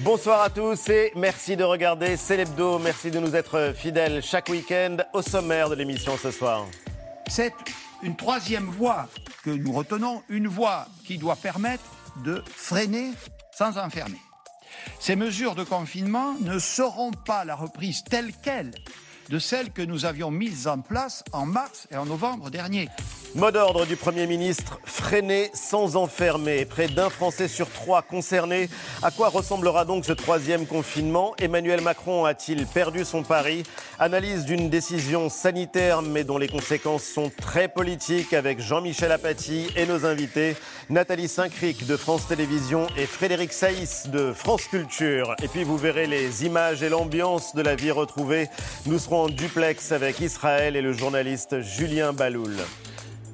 Bonsoir à tous et merci de regarder Célébdo. Merci de nous être fidèles chaque week-end au sommaire de l'émission ce soir. C'est une troisième voie que nous retenons, une voie qui doit permettre de freiner sans enfermer. Ces mesures de confinement ne seront pas la reprise telle qu'elle de celles que nous avions mises en place en mars et en novembre dernier. Mot d'ordre du Premier ministre, freiner sans enfermer. Près d'un Français sur trois concerné. À quoi ressemblera donc ce troisième confinement? Emmanuel Macron a-t-il perdu son pari? Analyse d'une décision sanitaire mais dont les conséquences sont très politiques avec Jean-Michel Apathy et nos invités, Nathalie Saint-Cric de France Télévisions et Frédéric Saïs de France Culture. Et puis vous verrez les images et l'ambiance de la vie retrouvée. Nous serons en duplex avec Israël et le journaliste Julien Baloul.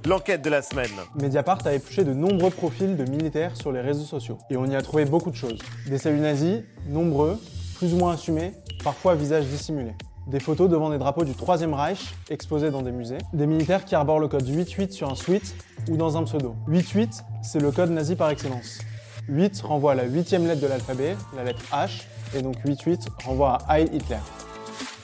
L'enquête de la semaine. Mediapart a épluché de nombreux profils de militaires sur les réseaux sociaux. Et on y a trouvé beaucoup de choses. Des saluts nazis, nombreux, plus ou moins assumés, parfois à visage dissimulé. Des photos devant des drapeaux du Troisième Reich exposés dans des musées. Des militaires qui arborent le code 88 sur un sweat ou dans un pseudo. 88, c'est le code nazi par excellence. 8 renvoie à la huitième lettre de l'alphabet, la lettre H, et donc 88 renvoie à Heil Hitler.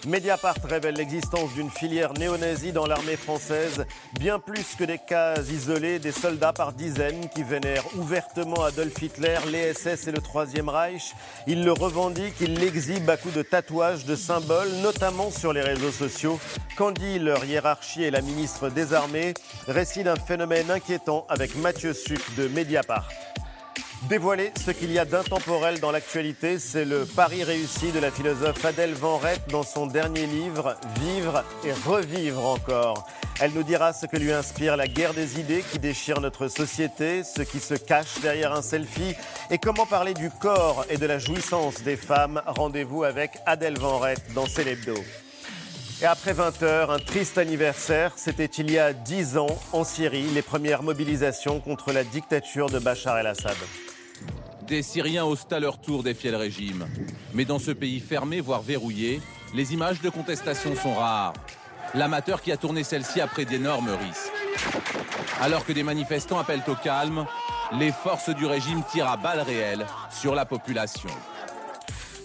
Mediapart révèle l'existence d'une filière néo-nazie dans l'armée française, bien plus que des cas isolés, des soldats par dizaines qui vénèrent ouvertement Adolf Hitler, les SS et le Troisième Reich. Ils le revendiquent, ils l'exhibent à coups de tatouages, de symboles, notamment sur les réseaux sociaux. Qu'en dit leur hiérarchie et la ministre des Armées Récit d'un phénomène inquiétant avec Mathieu Suc de Mediapart. Dévoiler ce qu'il y a d'intemporel dans l'actualité, c'est le pari réussi de la philosophe Adèle Van Rett dans son dernier livre, Vivre et revivre encore. Elle nous dira ce que lui inspire la guerre des idées qui déchire notre société, ce qui se cache derrière un selfie et comment parler du corps et de la jouissance des femmes. Rendez-vous avec Adèle Van Rett dans Célébdo. Et après 20 heures, un triste anniversaire, c'était il y a 10 ans en Syrie, les premières mobilisations contre la dictature de Bachar el-Assad. Des Syriens osent à leur tour défier le régime. Mais dans ce pays fermé, voire verrouillé, les images de contestation sont rares. L'amateur qui a tourné celle-ci a pris d'énormes risques. Alors que des manifestants appellent au calme, les forces du régime tirent à balles réelles sur la population.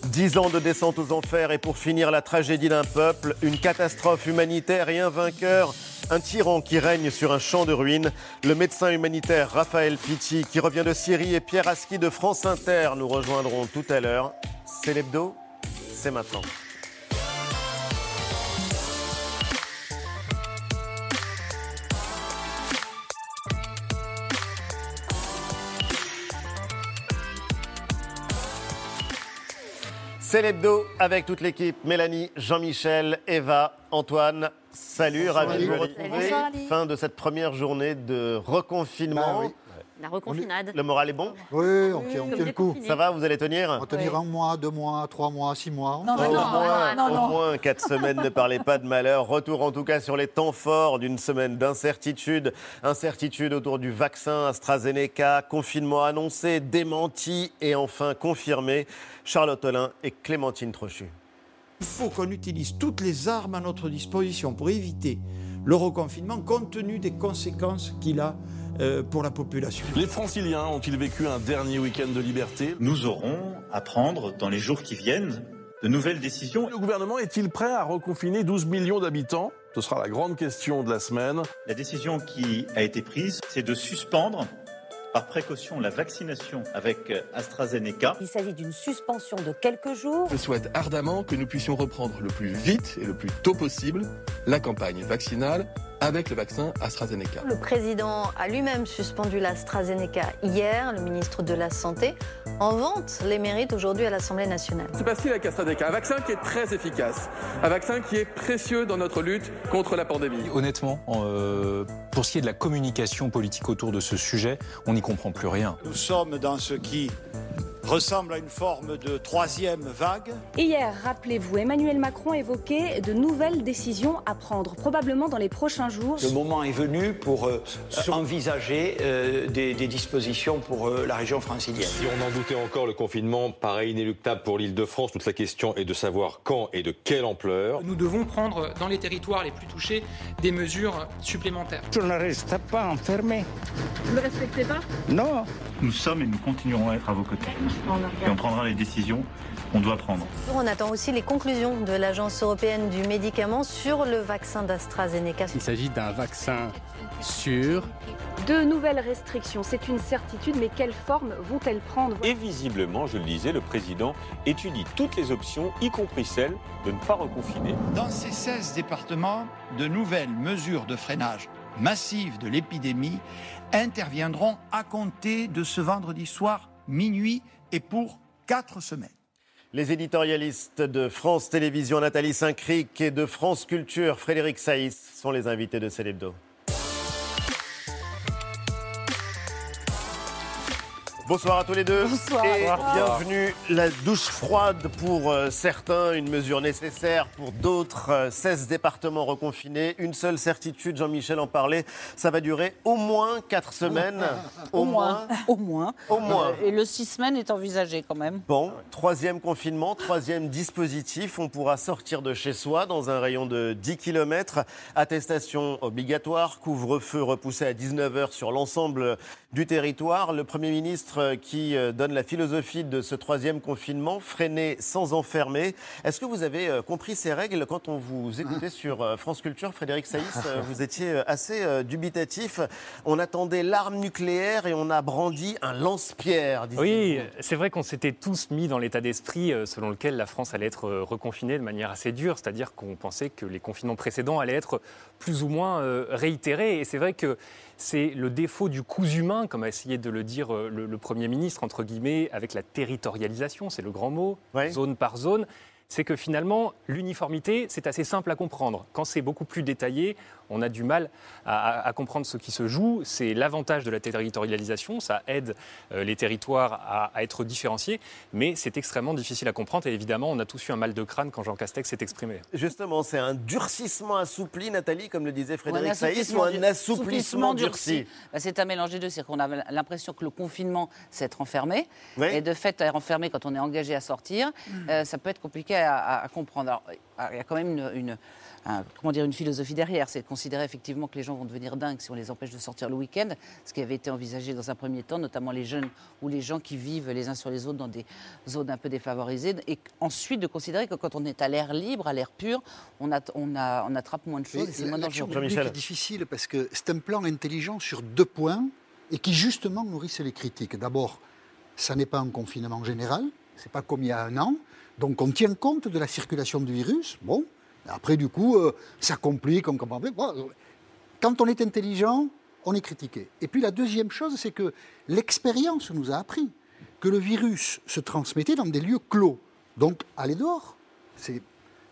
Dix ans de descente aux enfers et pour finir la tragédie d'un peuple, une catastrophe humanitaire et un vainqueur, un tyran qui règne sur un champ de ruines. Le médecin humanitaire Raphaël Pitti qui revient de Syrie et Pierre Aski de France Inter nous rejoindront tout à l'heure. C'est l'hebdo, c'est maintenant. C'est l'hebdo avec toute l'équipe. Mélanie, Jean-Michel, Eva, Antoine. Salut, ravi de vous retrouver. Bonsoir. Fin de cette première journée de reconfinement. Bah oui. La reconfinade. Le moral est bon Oui, on tient, on Comme tient le coup. Ça va, vous allez tenir On va tenir un mois, deux mois, trois mois, six mois. Non, non, moins, non, au moins quatre semaines, ne parlez pas de malheur. Retour en tout cas sur les temps forts d'une semaine d'incertitude. Incertitude autour du vaccin AstraZeneca, confinement annoncé, démenti et enfin confirmé. Charlotte Olin et Clémentine Trochu. Il faut qu'on utilise toutes les armes à notre disposition pour éviter le reconfinement compte tenu des conséquences qu'il a pour la population. Les franciliens ont-ils vécu un dernier week-end de liberté? Nous aurons à prendre dans les jours qui viennent de nouvelles décisions. Le gouvernement est-il prêt à reconfiner 12 millions d'habitants? Ce sera la grande question de la semaine. La décision qui a été prise, c'est de suspendre par précaution la vaccination avec AstraZeneca. Il s'agit d'une suspension de quelques jours. Je souhaite ardemment que nous puissions reprendre le plus vite et le plus tôt possible la campagne vaccinale avec le vaccin AstraZeneca. Le président a lui-même suspendu l'AstraZeneca hier. Le ministre de la Santé en vante les mérites aujourd'hui à l'Assemblée nationale. C'est parce qu'il a AstraZeneca, un vaccin qui est très efficace, un vaccin qui est précieux dans notre lutte contre la pandémie. Honnêtement, euh, pour ce qui est de la communication politique autour de ce sujet, on n'y comprend plus rien. Nous sommes dans ce qui ressemble à une forme de troisième vague. Hier, rappelez-vous, Emmanuel Macron évoquait de nouvelles décisions à prendre, probablement dans les prochains jours. Le moment est venu pour euh, envisager euh, des, des dispositions pour euh, la région francilienne. Si on en doutait encore, le confinement paraît inéluctable pour l'île de France. Toute la question est de savoir quand et de quelle ampleur. Nous devons prendre dans les territoires les plus touchés des mesures supplémentaires. Je ne reste pas enfermé. Vous ne le respectez pas? Non. Nous sommes et nous continuerons à être à vos côtés. Et on prendra les décisions qu'on doit prendre. On attend aussi les conclusions de l'Agence européenne du médicament sur le vaccin d'AstraZeneca. Il s'agit d'un vaccin sûr. De nouvelles restrictions, c'est une certitude, mais quelle forme vont-elles prendre? Et visiblement, je le disais, le président étudie toutes les options, y compris celle de ne pas reconfiner. Dans ces 16 départements, de nouvelles mesures de freinage massives de l'épidémie interviendront à compter de ce vendredi soir minuit et pour quatre semaines. Les éditorialistes de France Télévisions, Nathalie Saint-Cric et de France Culture, Frédéric Saïs, sont les invités de Célébdo. Bonsoir à tous les deux. Bonsoir. Et bienvenue. La douche froide pour euh, certains, une mesure nécessaire pour d'autres. Euh, 16 départements reconfinés. Une seule certitude, Jean-Michel en parlait, ça va durer au moins 4 semaines. Au moins. Au moins. Au moins. Euh, Et le six semaines est envisagé quand même. Bon, troisième confinement, troisième dispositif. On pourra sortir de chez soi dans un rayon de 10 km. Attestation obligatoire, couvre-feu repoussé à 19h sur l'ensemble du territoire. Le Premier ministre euh, qui euh, donne la philosophie de ce troisième confinement, freiner sans enfermer. Est-ce que vous avez euh, compris ces règles quand on vous écoutait sur France Culture, Frédéric Saïs Vous étiez assez dubitatif. On attendait l'arme nucléaire et on a brandi un lance-pierre. Oui, c'est vrai qu'on s'était tous mis dans l'état d'esprit selon lequel la France allait être reconfinée de manière assez dure, c'est-à-dire qu'on pensait que les confinements précédents allaient être plus ou moins réitérés. Et c'est vrai que c'est le défaut du coût humain, comme a essayé de le dire euh, le, le Premier ministre, entre guillemets, avec la territorialisation, c'est le grand mot, zone par zone. C'est que finalement, l'uniformité, c'est assez simple à comprendre. Quand c'est beaucoup plus détaillé, on a du mal à, à- à comprendre ce qui se joue. C'est l'avantage de la territorialisation, ça aide euh, les territoires à, à être différenciés, mais c'est extrêmement difficile à comprendre. Et évidemment, on a tous eu un mal de crâne quand Jean Castex s'est exprimé. Justement, c'est un durcissement assoupli, Nathalie, comme le disait Frédéric Saïs, ou un assouplissement durci. Bah, c'est un mélange des deux. C'est qu'on a l'impression que le confinement, c'est être enfermé. Oui. Et de fait, être enfermé quand on est engagé à sortir, euh, ça peut être compliqué à, à- à comprendre. Alors, euh, il y a quand même une, une- un- comment dire, une philosophie derrière. C'est de considérer effectivement que les gens vont devenir dingues si on les empêche de sortir le week-end, ce qui avait été envisagé dans un premier temps, notamment les jeunes ou les gens qui vivent les uns sur les autres dans des zones un peu défavorisées. Et ensuite de considérer que quand on est à l'air libre, à l'air pur, on, a- on, a- on attrape moins de choses et c'est moins dangereux. publique est difficile parce que c'est un plan intelligent sur deux points et qui justement nourrissent les critiques. D'abord, ça n'est pas un confinement général, c'est pas comme il y a un an, donc on tient compte de la circulation du virus. Bon, après du coup, euh, ça complique, on comprend quand on est intelligent, on est critiqué. Et puis la deuxième chose, c'est que l'expérience nous a appris que le virus se transmettait dans des lieux clos. Donc, aller dehors, c'est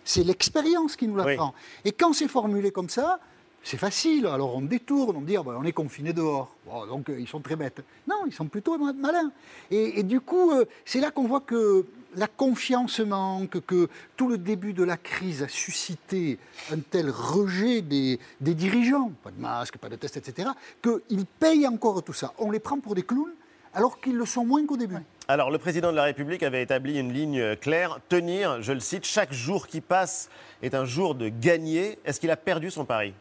c'est l'expérience qui nous l'apprend. Et quand c'est formulé comme ça, c'est facile. Alors on détourne, on dit ah ben, on est confiné dehors. Bon, donc euh, ils sont très bêtes. Non, ils sont plutôt ma- malins. Et, et du coup, euh, c'est là qu'on voit que la confiance manque, que tout le début de la crise a suscité un tel rejet des, dirigeants, pas de masque, pas de test, etc., qu'ils payent encore tout ça. On les prend pour des clowns alors qu'ils le sont moins qu'au début. Alors, le président de la République avait établi une ligne claire tenir, je le cite, chaque jour qui passe est un jour de gagner. Est-ce qu'il a perdu son pari?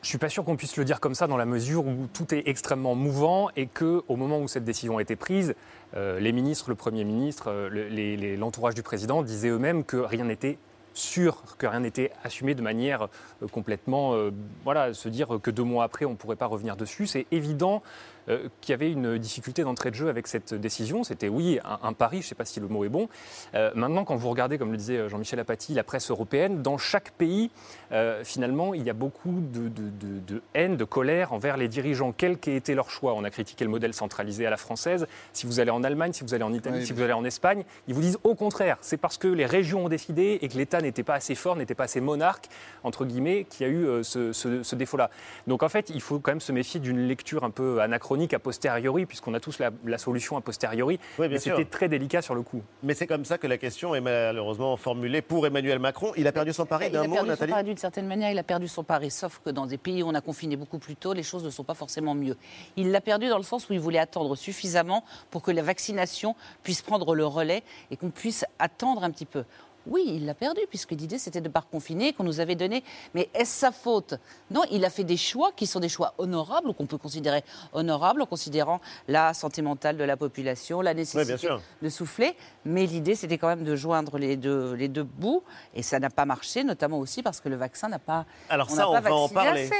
Je suis pas sûr qu'on puisse le dire comme ça dans la mesure où tout est extrêmement mouvant et que au moment où cette décision a été prise, euh, les ministres, le Premier ministre, euh, l'entourage du président disaient eux-mêmes que rien n'était sûr, que rien n'était assumé de manière euh, complètement, voilà, se dire que deux mois après on ne pourrait pas revenir dessus. C'est évident euh, qu'il y avait une difficulté d'entrée de jeu avec cette décision. C'était oui un, un pari, je ne sais pas si le mot est bon. Euh, maintenant, quand vous regardez, comme le disait Jean-Michel Apathy, la presse européenne, dans chaque pays, euh, finalement, il y a beaucoup de, de- de- de haine, de colère envers les dirigeants, quel qu'ait été leur choix. On a critiqué le modèle centralisé à la française. Si vous allez en Allemagne, si vous allez en Italie, Oui, si vous allez en Espagne, ils vous disent au contraire, c'est parce que les régions ont décidé et que l'État n'était pas assez fort, n'était pas assez monarque, entre guillemets, qu'il y a eu euh, ce, ce- ce défaut-là. Donc en fait, il faut quand même se méfier d'une lecture un peu anachronique a posteriori, puisqu'on a tous la, la solution a posteriori. Oui, bien mais sûr. c'était très délicat sur le coup. Mais c'est comme ça que la question est malheureusement formulée pour Emmanuel Macron. Il a perdu son pari Il d'un a mot, perdu son Nathalie pari d'une certaine manière, il a perdu son pari, sauf que dans des pays où on a confiné beaucoup plus tôt, les choses ne sont pas forcément mieux. Il l'a perdu dans le sens où il voulait attendre suffisamment pour que la vaccination puisse prendre le relais et qu'on puisse attendre un petit peu. Oui, il l'a perdu, puisque l'idée c'était de ne pas confiner, qu'on nous avait donné. Mais est-ce sa faute? Non, il a fait des choix qui sont des choix honorables, ou qu'on peut considérer honorables, en considérant la santé mentale de la population, la nécessité de souffler. Mais l'idée c'était quand même de joindre les deux, les deux bouts, et ça n'a pas marché, notamment aussi parce que le vaccin n'a pas. Alors ça, on va en parler.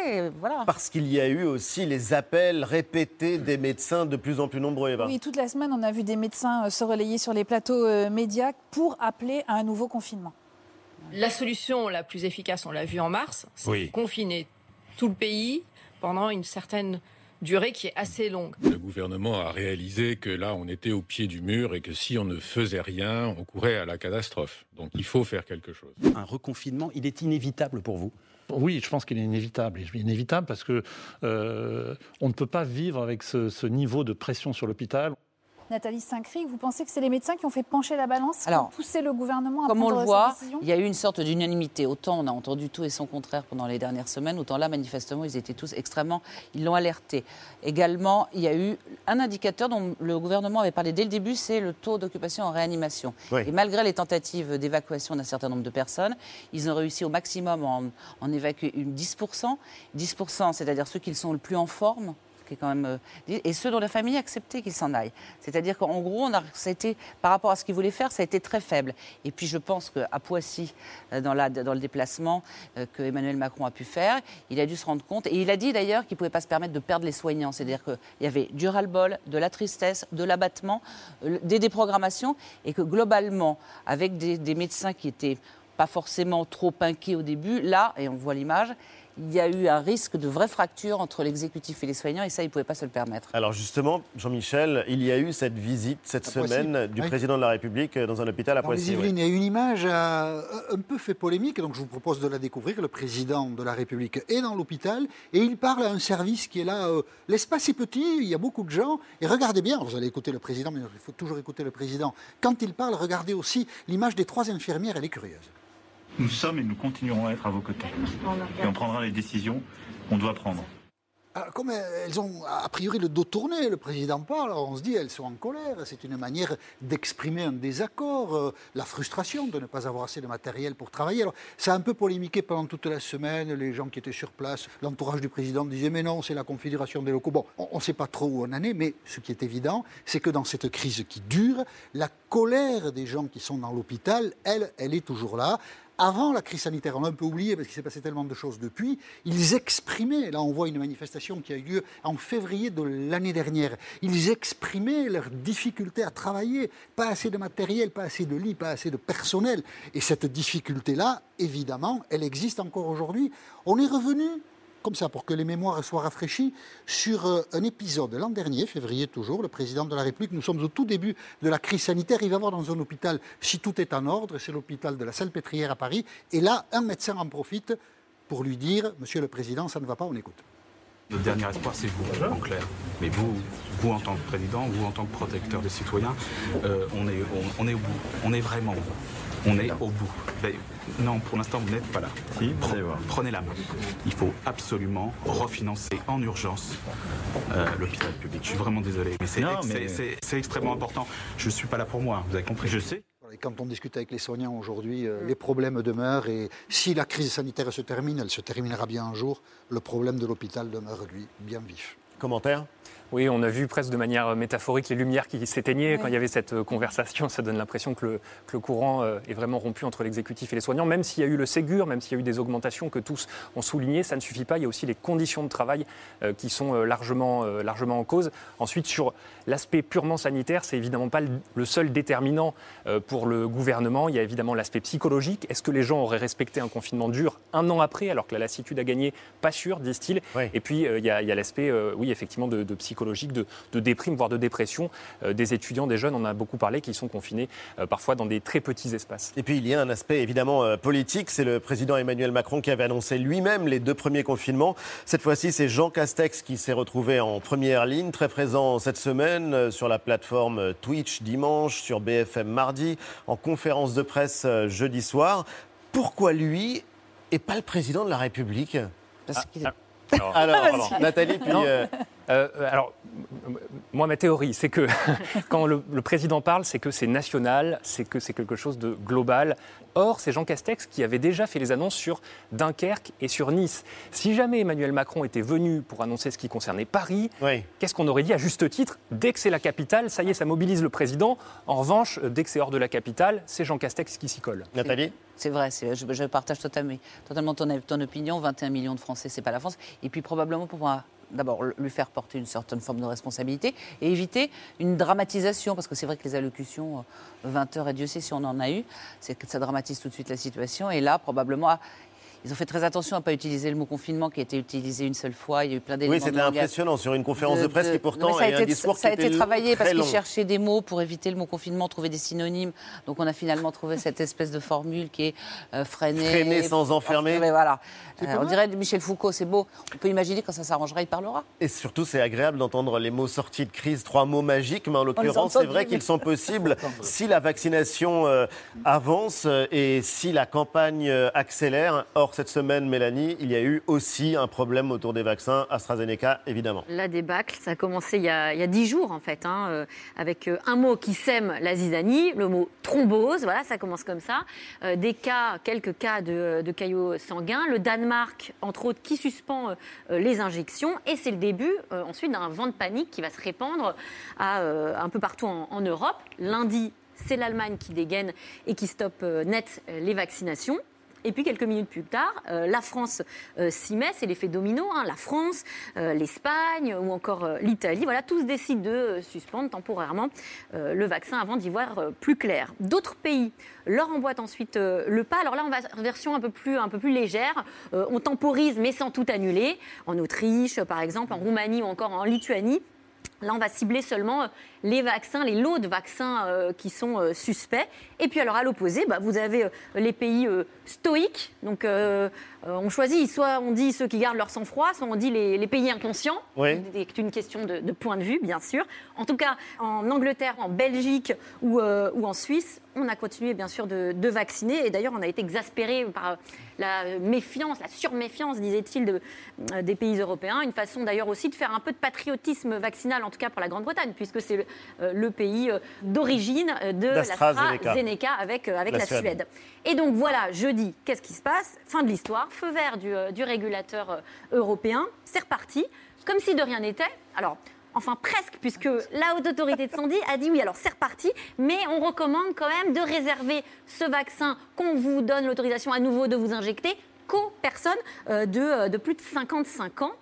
Parce qu'il y a eu aussi les appels répétés des médecins de plus en plus nombreux. Eva. Oui, toute la semaine, on a vu des médecins euh, se relayer sur les plateaux euh, médias pour appeler à un nouveau confinement. La solution la plus efficace, on l'a vu en mars, c'est confiner tout le pays pendant une certaine durée qui est assez longue. Le gouvernement a réalisé que là, on était au pied du mur et que si on ne faisait rien, on courait à la catastrophe. Donc il faut faire quelque chose. Un reconfinement, il est inévitable pour vous? Oui, je pense qu'il est inévitable. Il est inévitable parce que euh, on ne peut pas vivre avec ce niveau de pression sur l'hôpital. Nathalie Saint-Cry, vous pensez que c'est les médecins qui ont fait pencher la balance, qui ont poussé le gouvernement à comme prendre on le voit, il y a eu une sorte d'unanimité. Autant on a entendu tout et son contraire pendant les dernières semaines, autant là, manifestement, ils étaient tous extrêmement... Ils l'ont alerté. Également, il y a eu un indicateur dont le gouvernement avait parlé dès le début, c'est le taux d'occupation en réanimation. Et malgré les tentatives d'évacuation d'un certain nombre de personnes, ils ont réussi au maximum en, en évacuer une 10%. 10%, c'est-à-dire ceux qui sont le plus en forme, Euh, et ceux dont la famille a accepté qu'ils s'en aillent. C'est-à-dire qu'en gros, on a, a été, par rapport à ce qu'ils voulaient faire, ça a été très faible. Et puis je pense qu'à Poissy, euh, dans, le déplacement euh, que Emmanuel Macron a pu faire, il a dû se rendre compte. Et il a dit d'ailleurs qu'il ne pouvait pas se permettre de perdre les soignants. C'est-à-dire qu'il y avait du ras-le-bol, de la tristesse, de l'abattement, des déprogrammations. Et que globalement, avec des, des médecins qui étaient pas forcément trop inquiets au début, là, et on voit l'image, il y a eu un risque de vraie fracture entre l'exécutif et les soignants, et ça, ils ne pouvaient pas se le permettre. Alors justement, Jean-Michel, il y a eu cette visite cette semaine du président de la République dans un hôpital à Poissy. Il y a une image euh, un peu fait polémique, donc je vous propose de la découvrir. Le président de la République est dans l'hôpital et il parle à un service qui est là. Euh, l'espace est petit, il y a beaucoup de gens. Et regardez bien, vous allez écouter le président, mais il faut toujours écouter le président. Quand il parle, regardez aussi l'image des trois infirmières, elle est curieuse. Nous sommes et nous continuerons à être à vos côtés. Et on prendra les décisions qu'on doit prendre. Ah, comme elles ont a priori le dos tourné, le président parle, on se dit elles sont en colère. C'est une manière d'exprimer un désaccord, euh, la frustration de ne pas avoir assez de matériel pour travailler. Alors, ça a un peu polémiqué pendant toute la semaine. Les gens qui étaient sur place, l'entourage du président disait mais non, c'est la configuration des locaux. Bon, on ne sait pas trop où on en est, mais ce qui est évident, c'est que dans cette crise qui dure, la colère des gens qui sont dans l'hôpital, elle, elle est toujours là avant la crise sanitaire, on a un peu oublié parce qu'il s'est passé tellement de choses depuis, ils exprimaient, là on voit une manifestation qui a eu lieu en février de l'année dernière, ils exprimaient leur difficulté à travailler, pas assez de matériel, pas assez de lits, pas assez de personnel. Et cette difficulté-là, évidemment, elle existe encore aujourd'hui. On est revenu comme ça, pour que les mémoires soient rafraîchies, sur euh, un épisode l'an dernier, février toujours, le président de la République, nous sommes au tout début de la crise sanitaire, il va voir dans un hôpital, si tout est en ordre, c'est l'hôpital de la Salpêtrière à Paris, et là, un médecin en profite pour lui dire, Monsieur le Président, ça ne va pas, on écoute. Notre dernier espoir, c'est vous, en clair. Mais vous, vous en tant que président, vous en tant que protecteur des citoyens, euh, on, est, on, est au bout. On est vraiment au bout. On est au bout. Non, pour l'instant, vous n'êtes pas là. Prenez la main. Il faut absolument refinancer en urgence euh, l'hôpital public. Je suis vraiment désolé, mais c'est extrêmement important. Je ne suis pas là pour moi, vous avez compris. Je sais. Et quand on discute avec les soignants aujourd'hui, euh, les problèmes demeurent et si la crise sanitaire se termine, elle se terminera bien un jour, le problème de l'hôpital demeure, lui, bien vif. Commentaire? Oui, on a vu presque de manière métaphorique les lumières qui s'éteignaient quand il y avait cette euh, conversation. Ça donne l'impression que, le, courant euh, est vraiment rompu entre l'exécutif et les soignants. Même s'il y a eu le Ségur, même s'il y a eu des augmentations que tous ont soulignées, ça ne suffit pas. Il y a aussi les conditions de travail euh, qui sont largement, largement en cause. Ensuite, sur l'aspect purement sanitaire, c'est évidemment pas le seul déterminant pour le gouvernement. Il y a évidemment l'aspect psychologique. Est-ce que les gens auraient respecté un confinement dur un an après, alors que la lassitude a gagné? Pas sûr, disent-ils. Et puis, il y a, l'aspect, oui, effectivement, de, de psychologie psychologique de, déprime, voire de dépression euh, des étudiants, des jeunes, on a beaucoup parlé, qui sont confinés euh, parfois dans des très petits espaces. Et puis il y a un aspect évidemment euh, politique, c'est le président Emmanuel Macron qui avait annoncé lui-même les deux premiers confinements. Cette fois-ci, c'est Jean Castex qui s'est retrouvé en première ligne, très présent cette semaine sur la plateforme Twitch dimanche, sur BFM mardi, en conférence de presse jeudi soir. Pourquoi lui et pas le président de la République? Parce qu'il alors, alors, Nathalie, puis Euh, alors, moi, ma théorie, c'est que quand le, le président parle, c'est que c'est national, c'est que c'est quelque chose de global. Or, c'est Jean Castex qui avait déjà fait les annonces sur Dunkerque et sur Nice. Si jamais Emmanuel Macron était venu pour annoncer ce qui concernait Paris, qu'est-ce qu'on aurait dit à juste titre? Dès que c'est la capitale, ça y est, ça mobilise le président. En revanche, dès que c'est hors de la capitale, c'est Jean Castex qui s'y colle. Nathalie? C'est vrai, c'est- je, je partage totalement, totalement ton, ton opinion. 21 millions de Français, c'est pas la France. Et puis probablement pour moi, d'abord lui faire porter une certaine forme de responsabilité et éviter une dramatisation, parce que c'est vrai que les allocutions euh, 20 heures et Dieu sait si on en a eu, ça dramatise tout de suite la situation. Et là, probablement, ils ont fait très attention à ne pas utiliser le mot confinement qui a été utilisé une seule fois. Il y a eu plein d'éléments. Oui, c'était impressionnant sur une conférence de, presse qui pourtant Non, mais ça a est un été, discours ça a été travaillé parce qu'ils cherchaient des mots pour éviter le mot confinement, trouver des synonymes. Donc on a finalement trouvé cette espèce de formule qui est euh, freiner. Freiner sans enfermer. Mais voilà. Euh, on dirait Michel Foucault, c'est beau. On peut imaginer quand ça s'arrangera, il parlera. Et surtout, c'est agréable d'entendre les mots sortis de crise, trois mots magiques, mais en l'occurrence, c'est vrai qu'ils sont possibles si la vaccination euh, avance et si la campagne accélère. Or, cette semaine, Mélanie, il y a eu aussi un problème autour des vaccins AstraZeneca, évidemment. La débâcle, ça a commencé il y a dix jours en fait, hein, euh, avec euh, un mot qui sème la zizanie, le mot thrombose. Voilà, ça commence comme ça. Euh, des cas, quelques cas de, caillots sanguins. Le Danemark, entre autres, qui suspend les injections. Et c'est le début ensuite d'un vent de panique qui va se répandre un peu partout en, en Europe. Lundi, c'est l'Allemagne qui dégaine et qui stoppe net les vaccinations. Et puis quelques minutes plus tard, euh, la France euh, s'y met, c'est l'effet domino. hein. la France, euh, l'Espagne ou encore l'Italie, voilà, tous décident de suspendre temporairement le vaccin avant d'y voir plus clair. D'autres pays leur emboîtent ensuite le pas. Alors là, on va en version un peu plus, légère. On temporise, mais sans tout annuler. En Autriche, par exemple, en Roumanie ou encore en Lituanie. Là, on va cibler seulement euh, les vaccins, les lots de vaccins euh, qui sont euh, suspects. Et puis, alors, à l'opposé, bah, vous avez les pays stoïques. Donc, euh, on choisit, soit on dit ceux qui gardent leur sang-froid, soit on dit les, les pays inconscients. Oui. C'est une question de, de point de vue, bien sûr. En tout cas, en Angleterre, en Belgique ou, euh, ou en Suisse, on a continué, bien sûr, de, de vacciner. Et d'ailleurs, on a été exaspéré par la méfiance, la surméfiance, disait-il, de- des pays européens. Une façon d'ailleurs aussi de faire un peu de patriotisme vaccinal, en tout cas pour la Grande-Bretagne, puisque c'est le, euh, le pays euh, d'origine euh, de l'AstraZeneca avec, avec La la, Suède. Suède. Et donc voilà, jeudi, qu'est-ce qui se passe? Fin de l'histoire, feu vert du, du régulateur européen, c'est reparti, comme si de rien n'était. Alors, enfin presque, puisque la haute autorité de santé a dit oui, alors c'est reparti, mais on recommande quand même de réserver ce vaccin qu'on vous donne l'autorisation à nouveau de vous injecter qu'aux personnes de, de plus de 55 ans.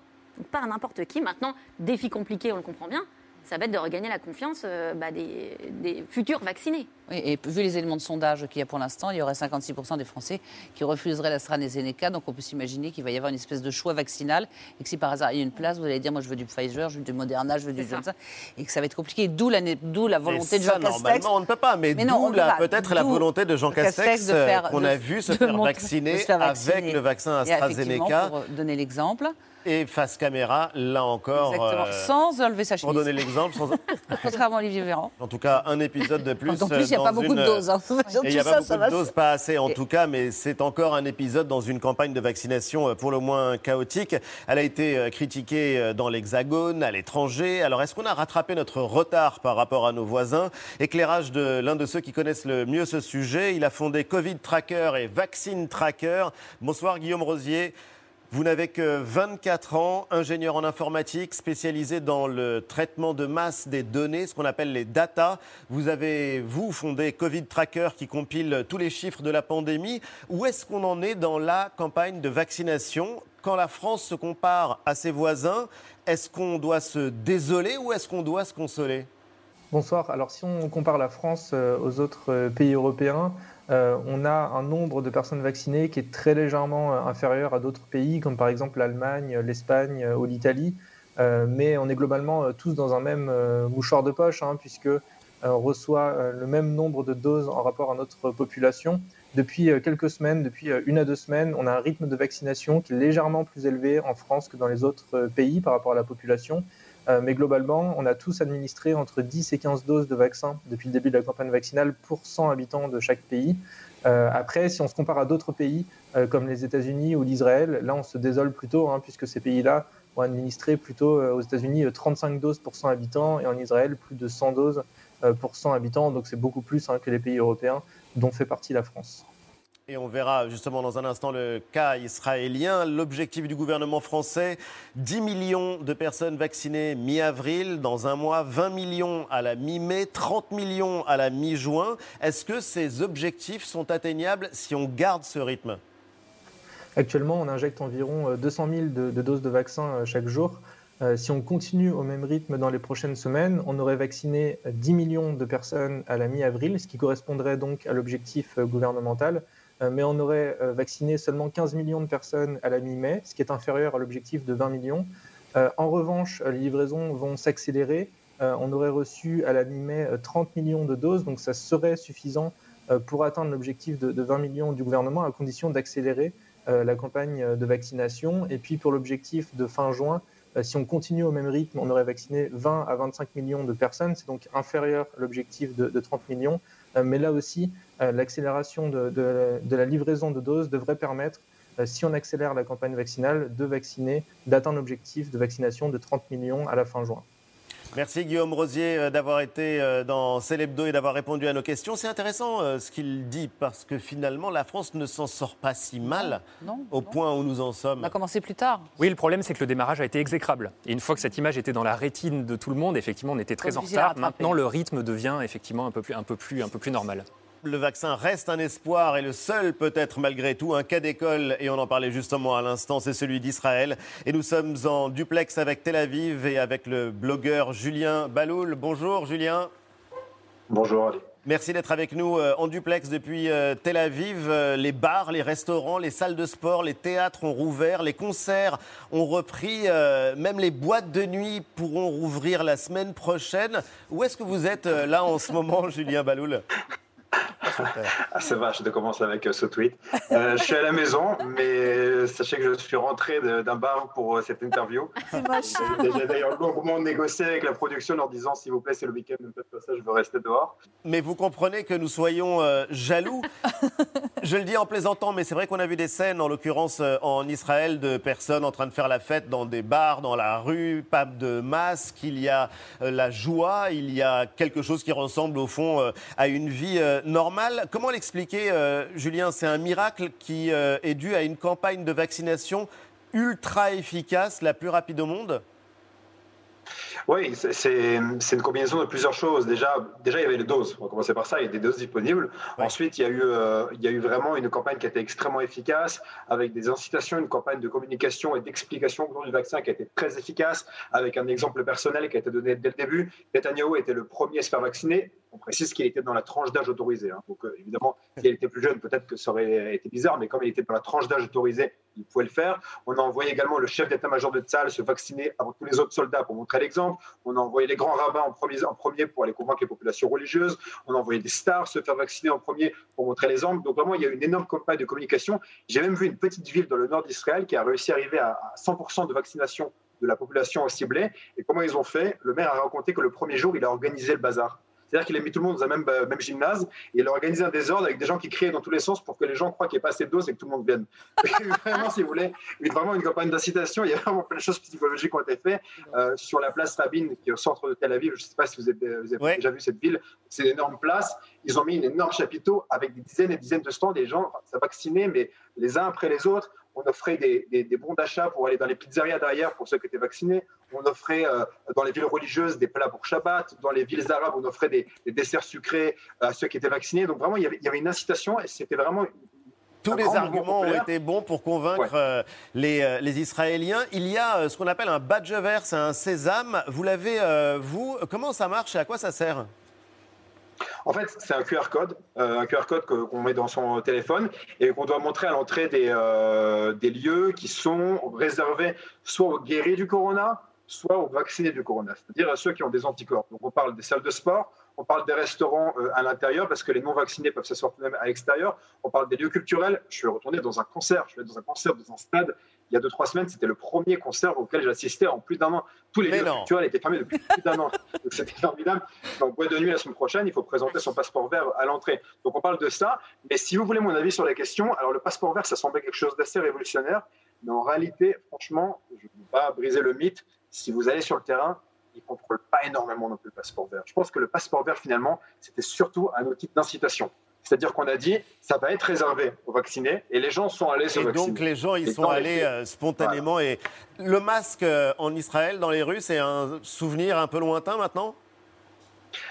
Pas à n'importe qui. Maintenant, défi compliqué, on le comprend bien, ça va être de regagner la confiance euh, bah, des, des futurs vaccinés. Oui, et vu les éléments de sondage qu'il y a pour l'instant, il y aurait 56% des Français qui refuseraient l'AstraZeneca. Donc on peut s'imaginer qu'il va y avoir une espèce de choix vaccinal et que si par hasard il y a une place, vous allez dire moi je veux du Pfizer, je veux du Moderna, je veux du ça. Johnson. Et que ça va être compliqué. D'où la, la volonté Et de ça, Jean Castex. normalement, on ne peut pas. Mais, on d'où peut-être la volonté de Jean Castex, de euh, faire- qu'on a vu se de faire montrer- vacciner de se faire avec le vaccin AstraZeneca. Pour donner l'exemple. Et face caméra, là encore. Exactement. euh, Sans enlever sa Pour chemise. donner l'exemple, sans- Contrairement à Olivier Véran. en tout cas, un épisode de plus. En plus, il n'y a dans pas beaucoup de doses. hein. Et il n'y a pas ça, beaucoup de doses, se- pas assez en tout cas, mais c'est encore un épisode dans une campagne de vaccination euh, pour le moins chaotique. Elle a été euh, critiquée euh, dans l'Hexagone, à l'étranger. Alors, est-ce qu'on a rattrapé notre retard par rapport à nos voisins? Éclairage de l'un de ceux qui connaissent le mieux ce sujet. Il a fondé Covid Tracker et Vaccine Tracker. Bonsoir Guillaume Rosier. Vous n'avez que 24 ans, ingénieur en informatique, spécialisé dans le traitement de masse des données, ce qu'on appelle les data. Vous avez, vous, fondé Covid Tracker qui compile tous les chiffres de la pandémie. Où est-ce qu'on en est dans la campagne de vaccination? Quand la France se compare à ses voisins, est-ce qu'on doit se désoler ou est-ce qu'on doit se consoler? Bonsoir. Alors si on compare la France euh, aux autres euh, pays européens, euh, on a un nombre de personnes vaccinées qui est très légèrement euh, inférieur à d'autres pays, comme par exemple l'Allemagne, l'Espagne euh, ou l'Italie. Mais on est globalement tous dans un même mouchoir de poche, hein, puisque on reçoit le même nombre de doses en rapport à notre population. Depuis quelques semaines, depuis une à deux semaines, on a un rythme de vaccination qui est légèrement plus élevé en France que dans les autres pays par rapport à la population. Euh, mais globalement, on a tous administré entre 10 et 15 doses de vaccins depuis le début de la campagne vaccinale pour 100 habitants de chaque pays. Euh, après, si on se compare à d'autres pays euh, comme les États-Unis ou l'Israël, là on se désole plutôt, hein, puisque ces pays-là ont administré plutôt aux États-Unis 35 doses pour 100 habitants et en Israël plus de 100 doses pour 100 habitants. Donc c'est beaucoup plus hein, que les pays européens dont fait partie la France. Et on verra justement dans un instant le cas israélien. L'objectif du gouvernement français, 10 millions de personnes vaccinées mi-avril, dans un mois 20 millions à la mi-mai, 30 millions à la mi-juin. Est-ce que ces objectifs sont atteignables si on garde ce rythme? Actuellement, on injecte environ 200 000 de, de doses de vaccins euh, chaque jour. Euh, si on continue au même rythme dans les prochaines semaines, on aurait vacciné 10 millions de personnes à la mi-avril, ce qui correspondrait donc à l'objectif euh, gouvernemental. Euh, mais on aurait euh, vacciné seulement 15 millions de personnes à la mi-mai, ce qui est inférieur à l'objectif de 20 millions. Euh, en revanche, les livraisons vont s'accélérer. on aurait reçu à la mi-mai 30 millions de doses, donc ça serait suffisant pour atteindre l'objectif de, 20 millions du gouvernement, à condition d'accélérer la campagne de vaccination. Et puis pour l'objectif de fin juin, si on continue au même rythme, on aurait vacciné 20 à 25 millions de personnes, c'est donc inférieur à l'objectif de, de 30 millions. Mais là aussi, euh, l'accélération de, la livraison de doses devrait permettre, euh, si on accélère la campagne vaccinale, de vacciner, d'atteindre l'objectif de vaccination de 30 millions à la fin juin. Merci Guillaume Rosier euh, d'avoir été dans Célébdo et d'avoir répondu à nos questions. C'est intéressant ce qu'il dit parce que finalement la France ne s'en sort pas si mal au point où nous en sommes. On a commencé plus tard. Oui, le problème c'est que le démarrage a été exécrable. Et une fois que cette image était dans la rétine de tout le monde, effectivement on était très en retard. Maintenant le rythme devient effectivement un peu plus, un peu plus, un peu plus normal. Le vaccin reste un espoir et le seul peut-être malgré tout un cas d'école, et on en parlait justement à l'instant, c'est celui d'Israël. Et nous sommes en duplex avec Tel Aviv et avec le blogueur Julien Baloul. Bonjour Julien. Bonjour. Merci d'être avec nous euh, en duplex depuis euh, Tel Aviv. Euh, les bars, les restaurants, les salles de sport, les théâtres ont rouvert, les concerts ont repris, même les boîtes de nuit pourront rouvrir la semaine prochaine. Où est-ce que vous êtes là en ce moment, Julien Baloul ah, c'est vache de commencer avec euh, ce tweet. Euh, je suis à la maison, mais sachez que je suis rentré d'un bar pour euh, cette interview. J'ai d'ailleurs longuement négocié avec la production en leur disant s'il vous plaît, c'est le week-end, ne faites pas ça, je veux rester dehors. Mais vous comprenez que nous soyons jaloux. je le dis en plaisantant, mais c'est vrai qu'on a vu des scènes, en l'occurrence en Israël, de personnes en train de faire la fête dans des bars, dans la rue, pas de masque. Il y a la joie, il y a quelque chose qui ressemble au fond à une vie normale. Comment l'expliquer, euh, Julien? C'est un miracle qui euh, est dû à une campagne de vaccination ultra efficace, la plus rapide au monde? Oui, c'est une combinaison de plusieurs choses. Déjà, déjà, il y avait les doses. On va commencer par ça. Il y a des doses disponibles. Ensuite, il y, a eu, euh, il y a eu vraiment une campagne qui a été extrêmement efficace, avec des incitations, une campagne de communication et d'explication autour du vaccin qui a été très efficace, avec un exemple personnel qui a été donné dès le début. Netanyahu était le premier à se faire vacciner. On précise qu'il était dans la tranche d'âge autorisée. Hein. Donc, euh, évidemment, s'il était plus jeune, peut-être que ça aurait été bizarre, mais comme il était dans la tranche d'âge autorisée, il pouvait le faire. On a envoyé également le chef d'état-major de Tzal se vacciner avant tous les autres soldats pour montrer l'exemple. On a envoyé les grands rabbins en premier, pour aller convaincre les populations religieuses. On a envoyé des stars se faire vacciner en premier pour montrer l'exemple. Donc vraiment, il y a une énorme campagne de communication. J'ai même vu une petite ville dans le nord d'Israël qui a réussi à arriver à 100% de vaccination de la population ciblée. Et comment ils ont fait? Le maire a raconté que le premier jour, il a organisé le bazar. C'est-à-dire qu'il a mis tout le monde dans un même, euh, même gymnase et il a organisé un désordre avec des gens qui criaient dans tous les sens pour que les gens croient qu'il n'y a pas assez de doses et que tout le monde vienne. vraiment, si vous voulez, vraiment une campagne d'incitation. Il y a vraiment plein de choses psychologiques qui ont été faites euh, sur la place Rabin, qui est au centre de Tel Aviv. Je ne sais pas si vous avez, vous avez déjà vu cette ville. C'est une énorme place. Ils ont mis une énorme chapiteau avec des dizaines et des dizaines de stands. Des gens, ça vaccinés, mais les uns après les autres on offrait des, bons d'achat pour aller dans les pizzerias derrière pour ceux qui étaient vaccinés. On offrait euh, dans les villes religieuses des plats pour Shabbat. Dans les villes arabes, on offrait des, desserts sucrés à ceux qui étaient vaccinés. Donc vraiment, il y avait, une incitation et c'était vraiment tous les arguments ont été bons pour convaincre euh, les, euh, les, Israéliens. Il y a ce qu'on appelle un badge vert, c'est un sésame. Vous l'avez, vous Comment ça marche et à quoi ça sert? En fait, c'est un QR code, euh, un QR code qu'on met dans son téléphone et qu'on doit montrer à l'entrée des, euh, des, lieux qui sont réservés soit aux guéris du corona, soit aux vaccinés du corona, c'est-à-dire à ceux qui ont des anticorps. Donc on parle des salles de sport, on parle des restaurants euh, à l'intérieur parce que les non-vaccinés peuvent s'asseoir même à l'extérieur. On parle des lieux culturels. Je suis retourné dans un concert, je allé dans un concert dans un stade il y a deux, trois semaines, c'était le premier concert auquel j'assistais en plus d'un an. Tous les lieux culturels étaient fermés depuis plus d'un an. Donc c'était formidable. Donc, boîte de nuit la semaine prochaine, il faut présenter son passeport vert à l'entrée. Donc on parle de ça. Mais si vous voulez mon avis sur la question, alors le passeport vert, ça semblait quelque chose d'assez révolutionnaire. Mais en réalité, franchement, je ne veux pas briser le mythe. Si vous allez sur le terrain, ils ne contrôlent pas énormément non plus le passeport vert. Je pense que le passeport vert, finalement, c'était surtout un outil d'incitation. C'est-à-dire qu'on a dit, ça va être réservé aux vaccinés, et les gens sont allés se et vacciner. donc les gens y Et sont allés euh, spontanément. Et le masque euh, en Israël, dans les rues, c'est un souvenir un peu lointain maintenant?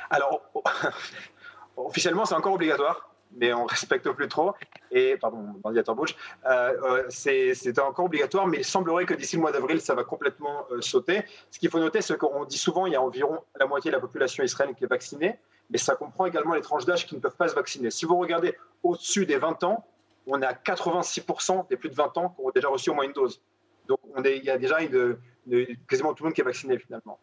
Alors, officiellement, c'est encore obligatoire, mais on respecte plus trop. Et, pardon, ordinateur bouge. Euh, euh, c'est encore obligatoire, mais il semblerait que d'ici le mois d'avril, ça va complètement euh, sauter. Ce qu'il faut noter, c'est qu'on dit souvent il y a environ la moitié de la population israélienne qui est vaccinée, mais ça comprend également les tranches d'âge qui ne peuvent pas se vacciner. Si vous regardez au-dessus des 20 ans, on à 86% des plus de 20 ans qui ont déjà reçu au moins une dose. Donc, il y a déjà quasiment tout le monde qui est vacciné finalement.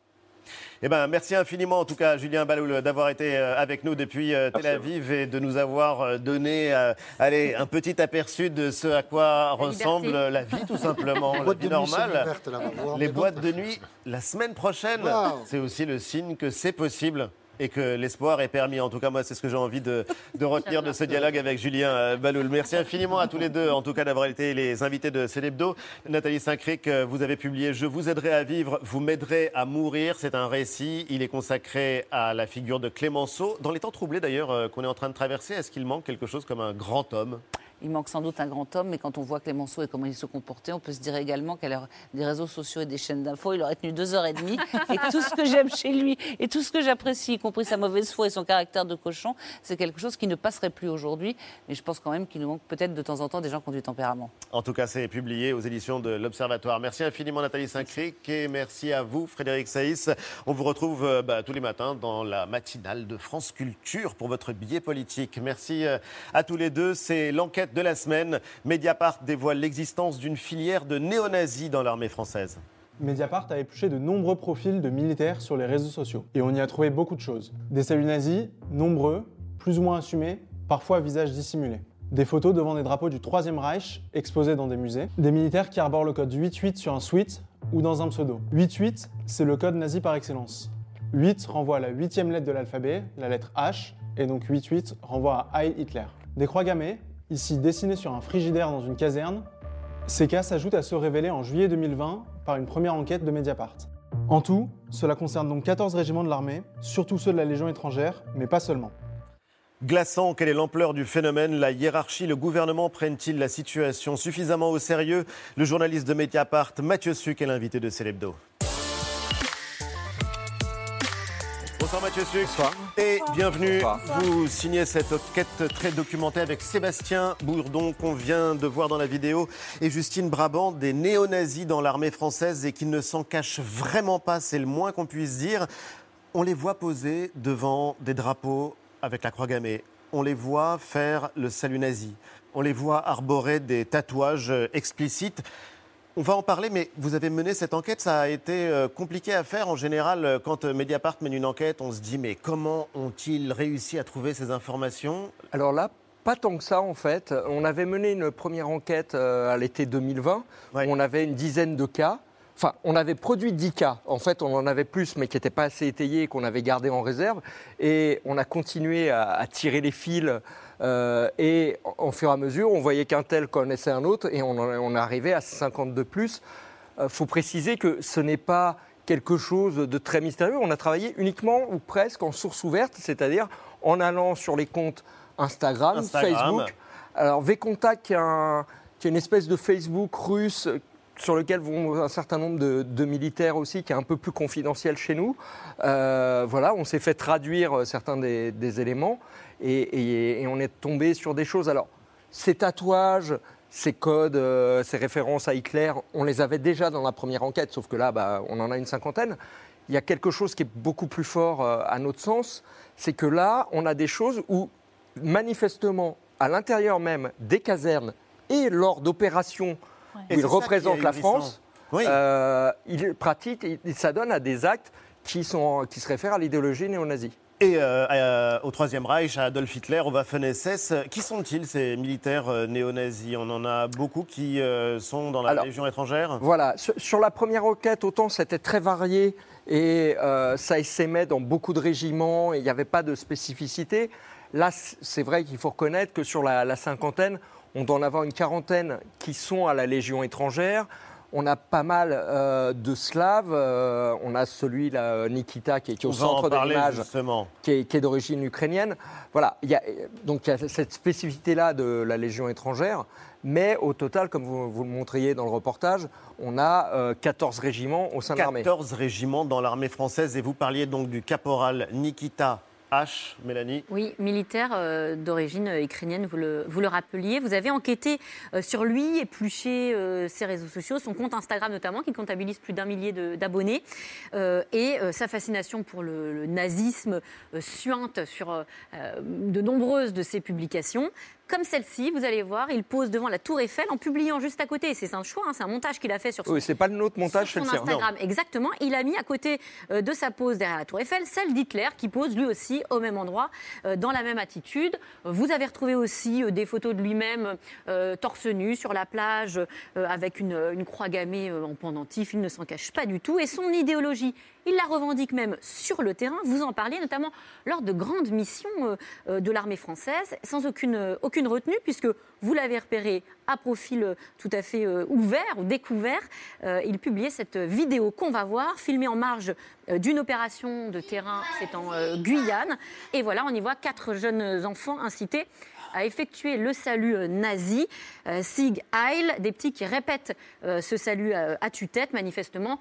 Eh ben, merci infiniment, en tout cas, Julien Baloul, d'avoir été euh, avec nous depuis euh, Tel Aviv et de nous avoir euh, donné euh, allez, un petit aperçu de ce à quoi ressemble liberté. la vie, tout simplement, la vie normale. là. Les boîtes de nuit la semaine prochaine. C'est aussi le signe que c'est possible. Et que l'espoir est permis. En tout cas, moi, c'est ce que j'ai envie de, de retenir de ce dialogue avec Julien euh, Baloul. Merci infiniment à tous les deux, en tout cas, d'avoir été les invités de Célébdo. Nathalie Saint-Cric, euh, vous avez publié Je vous aiderai à vivre, vous m'aiderez à mourir. C'est un récit. Il est consacré à la figure de Clémenceau. Dans les temps troublés, d'ailleurs, euh, qu'on est en train de traverser, est-ce qu'il manque quelque chose comme un grand homme? Il manque sans doute un grand homme, mais quand on voit Clémenceau et comment il se comportait, on peut se dire également qu'à l'heure des réseaux sociaux et des chaînes d'infos, il aurait tenu deux heures et demie. et tout ce que j'aime chez lui et tout ce que j'apprécie, y compris sa mauvaise foi et son caractère de cochon, c'est quelque chose qui ne passerait plus aujourd'hui. Mais je pense quand même qu'il nous manque peut-être de temps en temps des gens qui ont du tempérament. En tout cas, c'est publié aux éditions de l'Observatoire. Merci infiniment Nathalie Saint-Cric et merci à vous Frédéric Saïs. On vous retrouve euh, bah, tous les matins dans la matinale de France Culture pour votre billet politique. Merci euh, à tous les deux. C'est l'enquête de la semaine. Mediapart dévoile l'existence d'une filière de néo-nazis dans l'armée française. Mediapart a épluché de nombreux profils de militaires sur les réseaux sociaux. Et on y a trouvé beaucoup de choses. Des saluts nazis, nombreux, plus ou moins assumés, parfois à visage dissimulé. Des photos devant des drapeaux du Troisième Reich exposés dans des musées. Des militaires qui arborent le code 88 sur un sweat ou dans un pseudo. 88, c'est le code nazi par excellence. 8 renvoie à la huitième lettre de l'alphabet, la lettre H, et donc 88 renvoie à Heil Hitler. Des croix gammées, ici dessinées sur un frigidaire dans une caserne, ces cas s'ajoutent à ceux révélés en juillet 2020 par une première enquête de Mediapart. En tout, cela concerne donc 14 régiments de l'armée, surtout ceux de la Légion étrangère, mais pas seulement. Glaçant, quelle est l'ampleur du phénomène La hiérarchie, le gouvernement prennent-ils la situation suffisamment au sérieux? Le journaliste de Mediapart, Mathieu Suc, est l'invité de Célébdo. Bonsoir Mathieu Suc. Et bienvenue. Vous signez cette enquête très documentée avec Sébastien Bourdon qu'on vient de voir dans la vidéo et Justine Brabant, des néo-nazis dans l'armée française et qui ne s'en cachent vraiment pas, c'est le moins qu'on puisse dire. On les voit poser devant des drapeaux avec la croix gammée. On les voit faire le salut nazi. On les voit arborer des tatouages explicites. On va en parler, mais vous avez mené cette enquête, ça a été euh, compliqué à faire. En général, euh, quand euh, Mediapart mène une enquête, on se dit mais comment ont-ils réussi à trouver ces informations? Alors là, pas tant que ça en fait. On avait mené une première enquête à l'été 2020 où on avait une dizaine de cas. Enfin, on avait produit 10 cas. En fait, on en avait plus, mais qui n'étaient pas assez étayés et qu'on avait gardés en réserve. Et on a continué à, à tirer les fils. Euh, et en, en fur et à mesure, on voyait qu'un tel connaissait un autre et on, en- on arrivé à 52 plus. Il faut préciser que ce n'est pas quelque chose de très mystérieux. On a travaillé uniquement ou presque en source ouverte, c'est-à-dire en allant sur les comptes Instagram, Instagram. Facebook. Alors, V-Contact, qui est, un- qui est une espèce de Facebook russe euh, sur lequel vont un certain nombre de, de militaires aussi, qui est un peu plus confidentiel chez nous. Euh, voilà, on s'est fait traduire euh, certains des, des éléments et, et- et on est tombé sur des choses. Alors, ces tatouages, ces codes, euh, ces références à Hitler, on les avait déjà dans la première enquête, sauf que là, bah, on en a une cinquantaine. Il y a quelque chose qui est beaucoup plus fort euh, à notre sens, c'est que là, on a des choses où, manifestement, à l'intérieur même des casernes et lors d'opérations où il c'est ça représente qui est la. France, euh, il pratique, et ça donne à des actes qui, sont, qui se réfèrent à l'idéologie néo-nazie. Et euh, euh, au Troisième Reich, à Adolf Hitler, au Waffen-SS, qui sont-ils ces militaires euh, néo-nazis? On en a beaucoup qui euh, sont dans la Alors, Légion étrangère? Voilà, sur, la première enquête, autant c'était très varié et euh, ça essaimait dans beaucoup de régiments et il n'y avait pas de spécificité. Là, c'est vrai qu'il faut reconnaître que sur la, la cinquantaine, On doit en avoir une quarantaine qui sont à la Légion étrangère. On a pas mal euh, de Slaves. Euh, on a celui là, Nikita qui est, qui est au On centre de l'image, qui est, d'origine ukrainienne. Voilà, il y a, donc il y a cette spécificité-là de la Légion étrangère. Mais au total, comme vous, vous le montriez dans le reportage, on a euh, 14 régiments au sein de l'armée. 14 régiments dans l'armée française. Et vous parliez donc du caporal Nikita H. Mélanie Oui, militaire euh, d'origine euh, ukrainienne, vous le, rappeliez. Vous avez enquêté euh, sur lui, épluché ses réseaux sociaux, son compte Instagram notamment, qui comptabilise plus d'un millier d'abonnés, et sa fascination pour le, nazisme suinte sur de nombreuses de ses publications. Comme celle-ci, vous allez voir, il pose devant la Tour Eiffel en publiant juste à côté. C'est un choix, hein, c'est un montage qu'il a fait sur son Oui, c'est pas le nôtre montage, sur son sien. Instagram, exactement. Il a mis à côté euh, de sa pose derrière la Tour Eiffel celle d'Hitler qui pose lui aussi au même endroit, euh, dans la même attitude. Vous avez retrouvé aussi euh, des photos de lui-même torse nu sur la plage avec une, une croix gammée en pendentif. Il ne s'en cache pas du tout. Et son idéologie, il la revendique même sur le terrain. Vous en parliez notamment lors de grandes missions euh, euh, de l'armée française, sans aucune, euh, aucune retenue, puisque vous l'avez repéré à profil tout à fait ouvert ou découvert. Il publiait cette vidéo qu'on va voir, filmée en marge d'une opération de terrain, c'est en Guyane. Et voilà, on y voit quatre jeunes enfants incités à effectuer le salut euh, nazi, euh, Sieg Heil, des petits qui répètent euh, ce salut à, tue-tête, manifestement,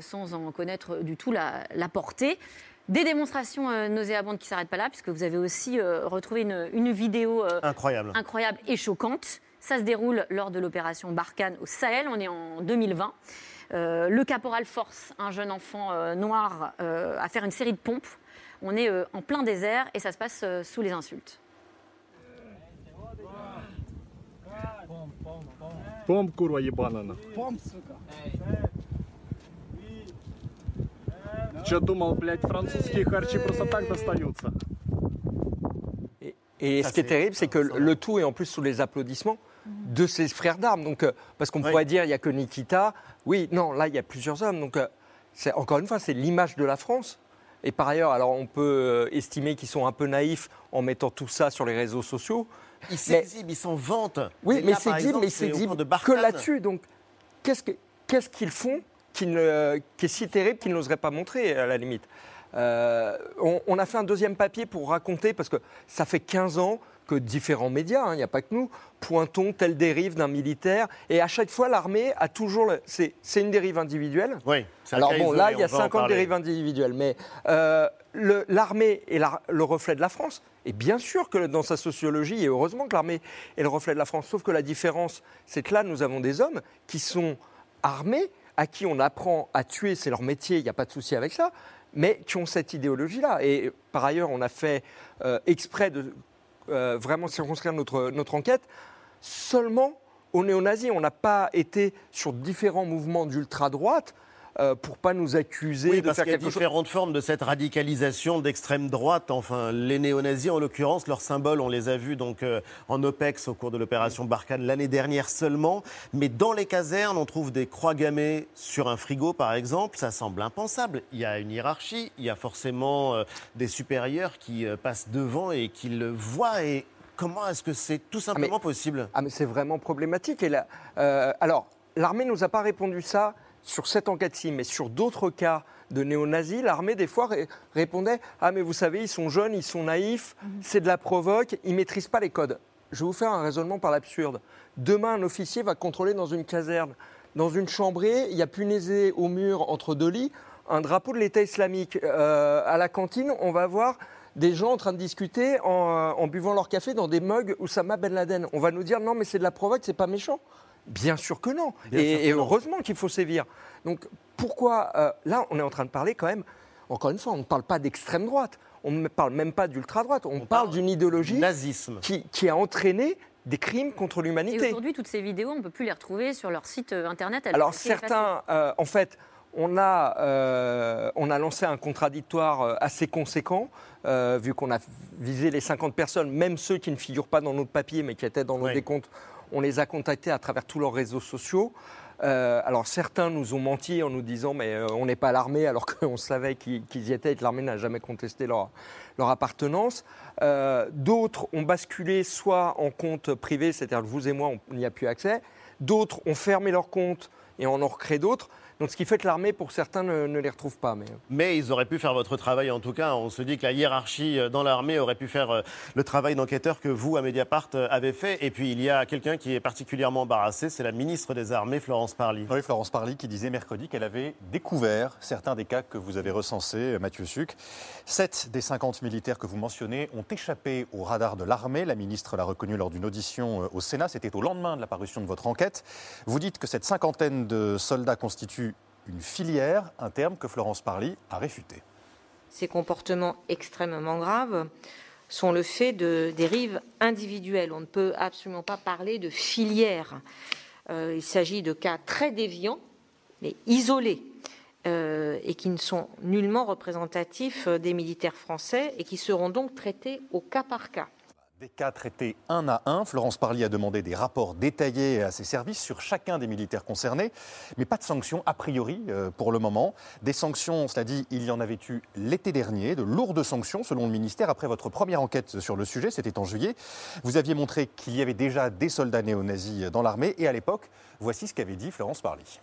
sans en connaître du tout la, la portée. Des démonstrations euh, nauséabondes qui ne s'arrêtent pas là, puisque vous avez aussi euh, retrouvé une, une vidéo euh, Incroyable. incroyable et choquante. Ça se déroule lors de l'opération Barkhane au Sahel, on est en 2020. Euh, le caporal force un jeune enfant noir à faire une série de pompes. On est en plein désert et ça se passe sous les insultes. Помп, курва ебаная. Помп, сука. Че думал, блядь, французские харчи просто так достаются? Et Ça, ce qui est c'est- terrible, c'est que le tout est en plus sous les applaudissements de ses frères d'armes. Donc, euh, parce qu'on pourrait dire, il n'y a que Nikita. Oui, non, là, il y a plusieurs hommes. Donc, euh, c'est encore une fois, c'est l'image de la France. Et par ailleurs, alors on peut euh, estimer qu'ils sont un peu naïfs en mettant tout ça sur les réseaux sociaux. Ils s'exhibent, ils s'en vantent. Oui, mais dit, exemple, mais camp de que là-dessus. Donc, qu'est-ce que- qu'est-ce qu'ils font qui, ne- qui est si terrible qu'ils n'oseraient pas montrer, à la limite? Euh, on, on a fait un deuxième papier pour raconter, parce que ça fait 15 ans que différents médias, hein, il n'y a pas que nous, pointons telle dérive d'un militaire. Et à chaque fois, l'armée a toujours. le- C'est une dérive individuelle. Oui, Alors bon, là, il y a on va en 50 parler. dérives individuelles. Mais euh, l'armée est la- le reflet de la France. Et bien sûr que dans sa sociologie, et heureusement que l'armée est le reflet de la France, sauf que la différence, c'est que là, nous avons des hommes qui sont armés, à qui on apprend à tuer, c'est leur métier, il n'y a pas de souci avec ça, mais qui ont cette idéologie-là. Et par ailleurs, on a fait euh, exprès de euh, vraiment circonscrire notre, notre enquête seulement aux néo-nazis. On n'a pas été sur différents mouvements d'ultra-droite euh, pour pas nous accuser Oui, de parce faire qu'il y a quelque chose. différentes formes de cette radicalisation d'extrême droite. Enfin, les néo-nazis, en l'occurrence, leurs symboles, on les a vus donc euh, en OPEX au cours de l'opération Barkhane l'année dernière seulement. Mais dans les casernes, on trouve des croix gammées sur un frigo, par exemple. Ça semble impensable. Il y a une hiérarchie, il y a forcément euh, des supérieurs qui euh, passent devant et qui le voient. Et comment est-ce que c'est tout simplement possible? Ah, mais c'est vraiment problématique. Et là, euh, alors, l'armée nous a pas répondu ça sur cette enquête-ci, mais sur d'autres cas de néo-nazis, l'armée, des fois, ré- répondait Ah, mais vous savez, ils sont jeunes, ils sont naïfs, c'est de la provoque, ils maîtrisent pas les codes. Je vais vous faire un raisonnement par l'absurde. Demain, un officier va contrôler dans une caserne, dans une chambrée, il y a punaisé au mur entre deux lits, un drapeau de l'État islamique. Euh, à la cantine, on va voir des gens en train de discuter en, en buvant leur café dans des mugs Oussama Ben Laden. On va nous dire non, mais c'est de la provoque, c'est pas méchant. Bien sûr que non. Bien et que et non. heureusement qu'il faut sévir. Donc pourquoi euh, là on est en train de parler quand même. Encore une fois, on ne parle pas d'extrême droite. On ne parle même pas d'ultra droite. On, parle d'une idéologie Qui, qui a entraîné des crimes contre Et l'humanité. aujourd'hui, toutes ces vidéos, on ne peut plus les retrouver sur leur site euh, internet. Alors certains, euh, en fait, on a, euh, on a lancé un contradictoire assez conséquent, euh, vu qu'on a visé les 50 personnes, même ceux qui ne figurent pas dans notre papier, mais qui étaient dans nos décomptes, on les a contactés à travers tous leurs réseaux sociaux. Euh, alors certains nous ont menti en nous disant mais euh, on n'est pas l'armée alors qu'on savait qu'ils y étaient et que l'armée n'a jamais contesté leur, appartenance. Euh, D'autres ont basculé soit en compte privé, c'est-à-dire vous et moi on n'y a plus accès. D'autres ont fermé leur compte et on en recrée d'autres. Donc ce qui fait que l'armée, pour certains, ne, ne les retrouve pas. Mais... Mais ils auraient pu faire votre travail en tout cas. On se dit que la hiérarchie euh, dans l'armée aurait pu faire euh, le travail d'enquêteur que vous, à Mediapart, euh, avez fait. Et puis il y a quelqu'un qui est particulièrement embarrassé, c'est la ministre des Armées, Florence Parly. Oui, Florence Parly qui disait mercredi qu'elle avait découvert certains des cas que vous avez recensés, Mathieu Suc. Sept des 50 militaires que vous mentionnez ont échappé au radar de l'armée. La ministre l'a reconnu lors d'une audition au Sénat. C'était au lendemain de la parution de votre enquête. Vous dites que cette cinquantaine de soldats constitue une filière, un terme que Florence Parly a réfuté. Ces comportements extrêmement graves sont le fait de dérives individuelles. On ne peut absolument pas parler de filière. Euh, il s'agit de cas très déviants, mais isolés, euh, et qui ne sont nullement représentatifs des militaires français et qui seront donc traités au cas par cas. Des cas traités un à un. Florence Parly a demandé des rapports détaillés à ses services sur chacun des militaires concernés, mais pas de sanctions a priori euh, pour le moment. Des sanctions, cela dit, il y en avait eu l'été dernier, de lourdes sanctions selon le ministère après votre première enquête sur le sujet, c'était en juillet. Vous aviez montré qu'il y avait déjà des soldats néo-nazis dans l'armée et à l'époque, voici ce qu'avait dit Florence Parly.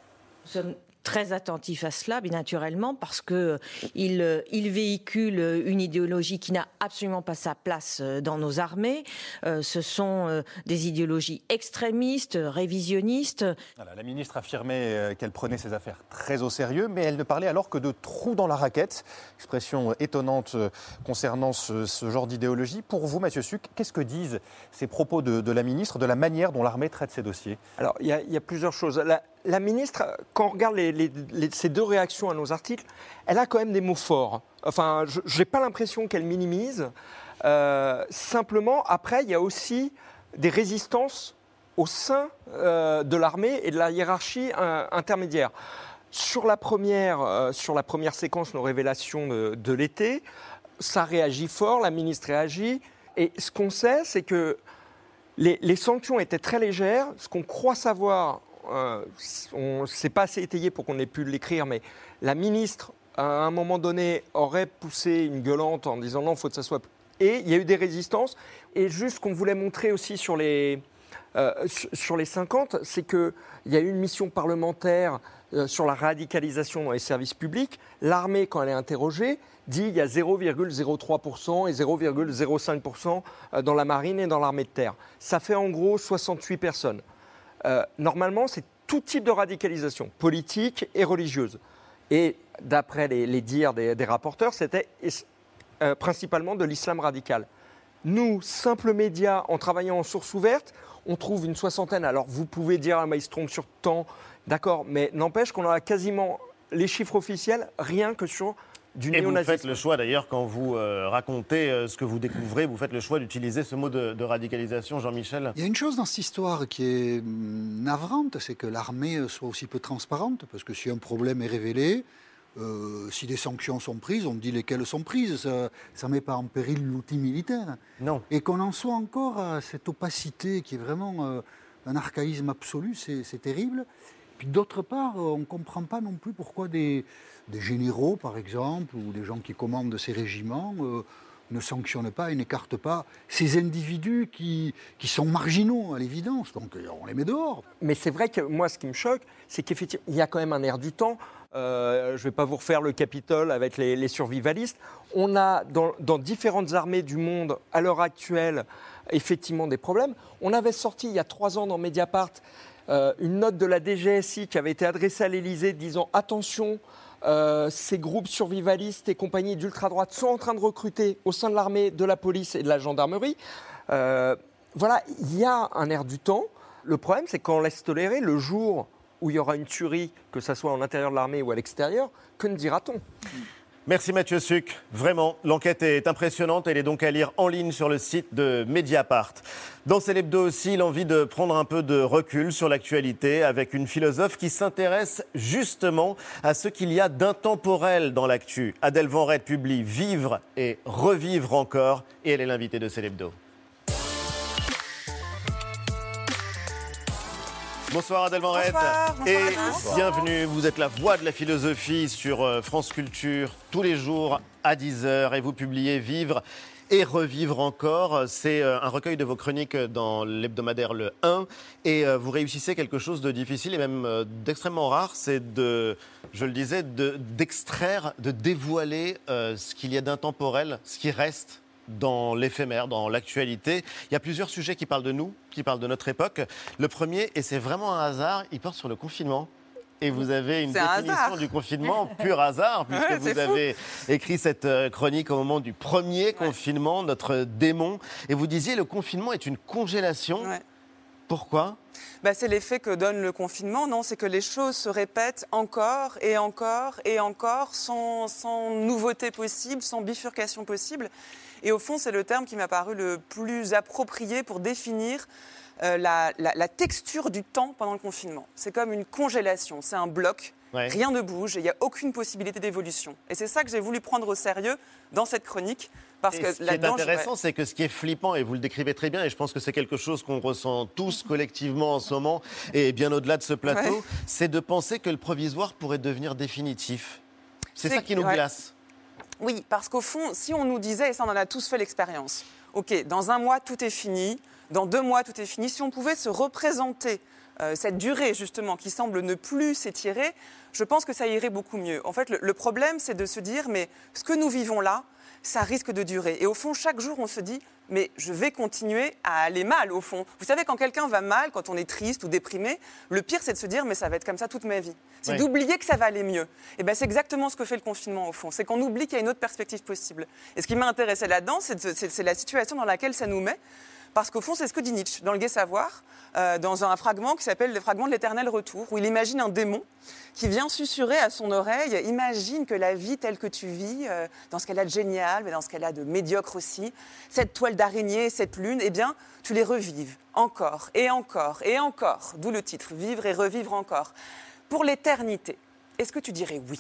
Très attentifs à cela, bien naturellement, parce que il, il véhicule une idéologie qui n'a absolument pas sa place dans nos armées. Euh, ce sont euh, des idéologies extrémistes, révisionnistes. Voilà, la ministre affirmait euh, qu'elle prenait ses affaires très au sérieux, mais elle ne parlait alors que de trous dans la raquette. Expression étonnante concernant ce, ce genre d'idéologie. Pour vous, Mathieu Suc, qu'est-ce que disent ces propos de, de, la ministre, de la manière dont l'armée traite ces dossiers? Alors, il y, a, il y a plusieurs choses. La, la ministre, quand on regarde ces deux réactions à nos articles, elle a quand même des mots forts. Enfin, je n'ai pas l'impression qu'elle minimise. Euh, simplement, après, il y a aussi des résistances au sein euh, de l'armée et de la hiérarchie euh, intermédiaire. Sur la, première, sur la première séquence, nos révélations de, l'été, ça réagit fort, la ministre réagit. Et ce qu'on sait, c'est que les, sanctions étaient très légères. Ce qu'on croit savoir on c'est pas assez étayé pour qu'on ait pu l'écrire, mais la ministre, à un moment donné, aurait poussé une gueulante en disant non, il faut que ça soit. Et il y a eu des résistances. Et juste ce qu'on voulait montrer aussi sur les, euh, sur les 50, c'est qu'il y a eu une mission parlementaire euh, sur la radicalisation dans les services publics. L'armée, quand elle est interrogée, dit qu'il y a 0,03% et 0,05% euh, dans la marine et dans l'armée de terre. Ça fait en gros 68 personnes. Euh, normalement, c'est tout type de radicalisation, politique et religieuse. Et d'après les, dires des, rapporteurs, c'était euh, principalement de l'islam radical. Nous, simples médias, en travaillant en source ouverte, on trouve une soixantaine. Alors vous pouvez dire, ah, mais sur temps, d'accord, mais n'empêche qu'on a quasiment les chiffres officiels rien que sur du Et vous faites le choix d'ailleurs, quand vous euh, racontez euh, ce que vous découvrez, vous faites le choix d'utiliser ce mot de, de radicalisation, Jean-Michel Il y a une chose dans cette histoire qui est hum, navrante, c'est que l'armée soit aussi peu transparente, parce que si un problème est révélé, euh, si des sanctions sont prises, on dit lesquelles sont prises. Ça ne met pas en péril l'outil militaire. Non. Et qu'on en soit encore à cette opacité qui est vraiment euh, un archaïsme absolu, c'est terrible. Puis d'autre part, on ne comprend pas non plus pourquoi des, des, généraux, par exemple, ou des gens qui commandent ces régiments, euh, ne sanctionnent pas et n'écartent pas ces individus qui, qui sont marginaux, à l'évidence. Donc on les met dehors. Mais c'est vrai que moi, ce qui me choque, c'est qu'effectivement, il y a quand même un air du temps. Euh, je ne vais pas vous refaire le Capitole avec les, survivalistes. On a dans, différentes armées du monde, à l'heure actuelle, effectivement des problèmes. On avait sorti il y a trois ans dans Mediapart euh, une note de la DGSI qui avait été adressée à l'Élysée disant attention, euh, ces groupes survivalistes et compagnies d'ultra-droite sont en train de recruter au sein de l'armée, de la police et de la gendarmerie. Euh, voilà, il y a un air du temps. Le problème, c'est qu'on laisse tolérer le jour où il y aura une tuerie, que ce soit en l'intérieur de l'armée ou à l'extérieur, que ne dira-t-on? Merci Mathieu Suc. Vraiment, l'enquête est impressionnante. Elle est donc à lire en ligne sur le site de Mediapart. Dans Célébdo aussi, l'envie de prendre un peu de recul sur l'actualité avec une philosophe qui s'intéresse justement à ce qu'il y a d'intemporel dans l'actu. Adèle Van publie Vivre et revivre encore et elle est l'invitée de Célébdo. Bonsoir Adèle Morette. Bonsoir, bonsoir et bienvenue. Vous êtes la voix de la philosophie sur euh, France Culture tous les jours à 10h et vous publiez Vivre et revivre encore. C'est euh, un recueil de vos chroniques dans l'hebdomadaire Le 1 et euh, vous réussissez quelque chose de difficile et même d'extrêmement rare, c'est de, je le disais, de- d'extraire, de, dévoiler euh, ce qu'il y a d'intemporel, ce qui reste dans l'éphémère, dans l'actualité. Il y a plusieurs sujets qui parlent de nous, qui parlent de notre époque. Le premier, et c'est vraiment un hasard, il porte sur le confinement. Et vous avez une un définition du confinement pur hasard, puisque Ouais, vous fou. avez écrit cette euh, chronique au moment du premier confinement, notre démon. Et vous disiez le confinement est une congélation. Pourquoi? Bah, c'est l'effet que donne le confinement, non? C'est que les choses se répètent encore et encore et encore, sans, sans nouveauté possible, sans bifurcation possible. Et au fond, c'est le terme qui m'a paru le plus approprié pour définir euh, la, la- la texture du temps pendant le confinement. C'est comme une congélation, c'est un bloc. Ouais. Rien ne bouge, et il n'y a aucune possibilité d'évolution. Et c'est ça que j'ai voulu prendre au sérieux dans cette chronique. Parce Et que ce qui est intéressant, c'est que ce qui est flippant, et vous le décrivez très bien, et je pense que c'est quelque chose qu'on ressent tous collectivement en ce moment, et bien au-delà de ce plateau, Ouais. c'est de penser que le provisoire pourrait devenir définitif. C'est C'est- ça qui nous ouais. glace. Oui, parce qu'au fond, si on nous disait, et ça on en a tous fait l'expérience, ok, dans un mois tout est fini, dans deux mois tout est fini, si on pouvait se représenter euh, cette durée justement qui semble ne plus s'étirer, je pense que ça irait beaucoup mieux. En fait, le, le problème, c'est de se dire, mais ce que nous vivons là, ça risque de durer. Et au fond, chaque jour, on se dit, mais je vais continuer à aller mal, au fond. Vous savez, quand quelqu'un va mal, quand on est triste ou déprimé, le pire, c'est de se dire, mais ça va être comme ça toute ma vie. C'est d'oublier que ça va aller mieux. Et ben, c'est exactement ce que fait le confinement, au fond. C'est qu'on oublie qu'il y a une autre perspective possible. Et ce qui m'a intéressé là-dedans, c'est de- c'est c'est la situation dans laquelle ça nous met. Parce qu'au fond, c'est ce que dit Nietzsche dans le Gai Savoir, euh, dans un fragment qui s'appelle le fragment de l'éternel retour, où il imagine un démon qui vient susurrer à son oreille Imagine que la vie telle que tu vis, euh, dans ce qu'elle a de génial, mais dans ce qu'elle a de médiocre aussi, cette toile d'araignée, cette lune, eh bien, tu les revives encore et encore et encore. D'où le titre Vivre et revivre encore. Pour l'éternité, est-ce que tu dirais oui?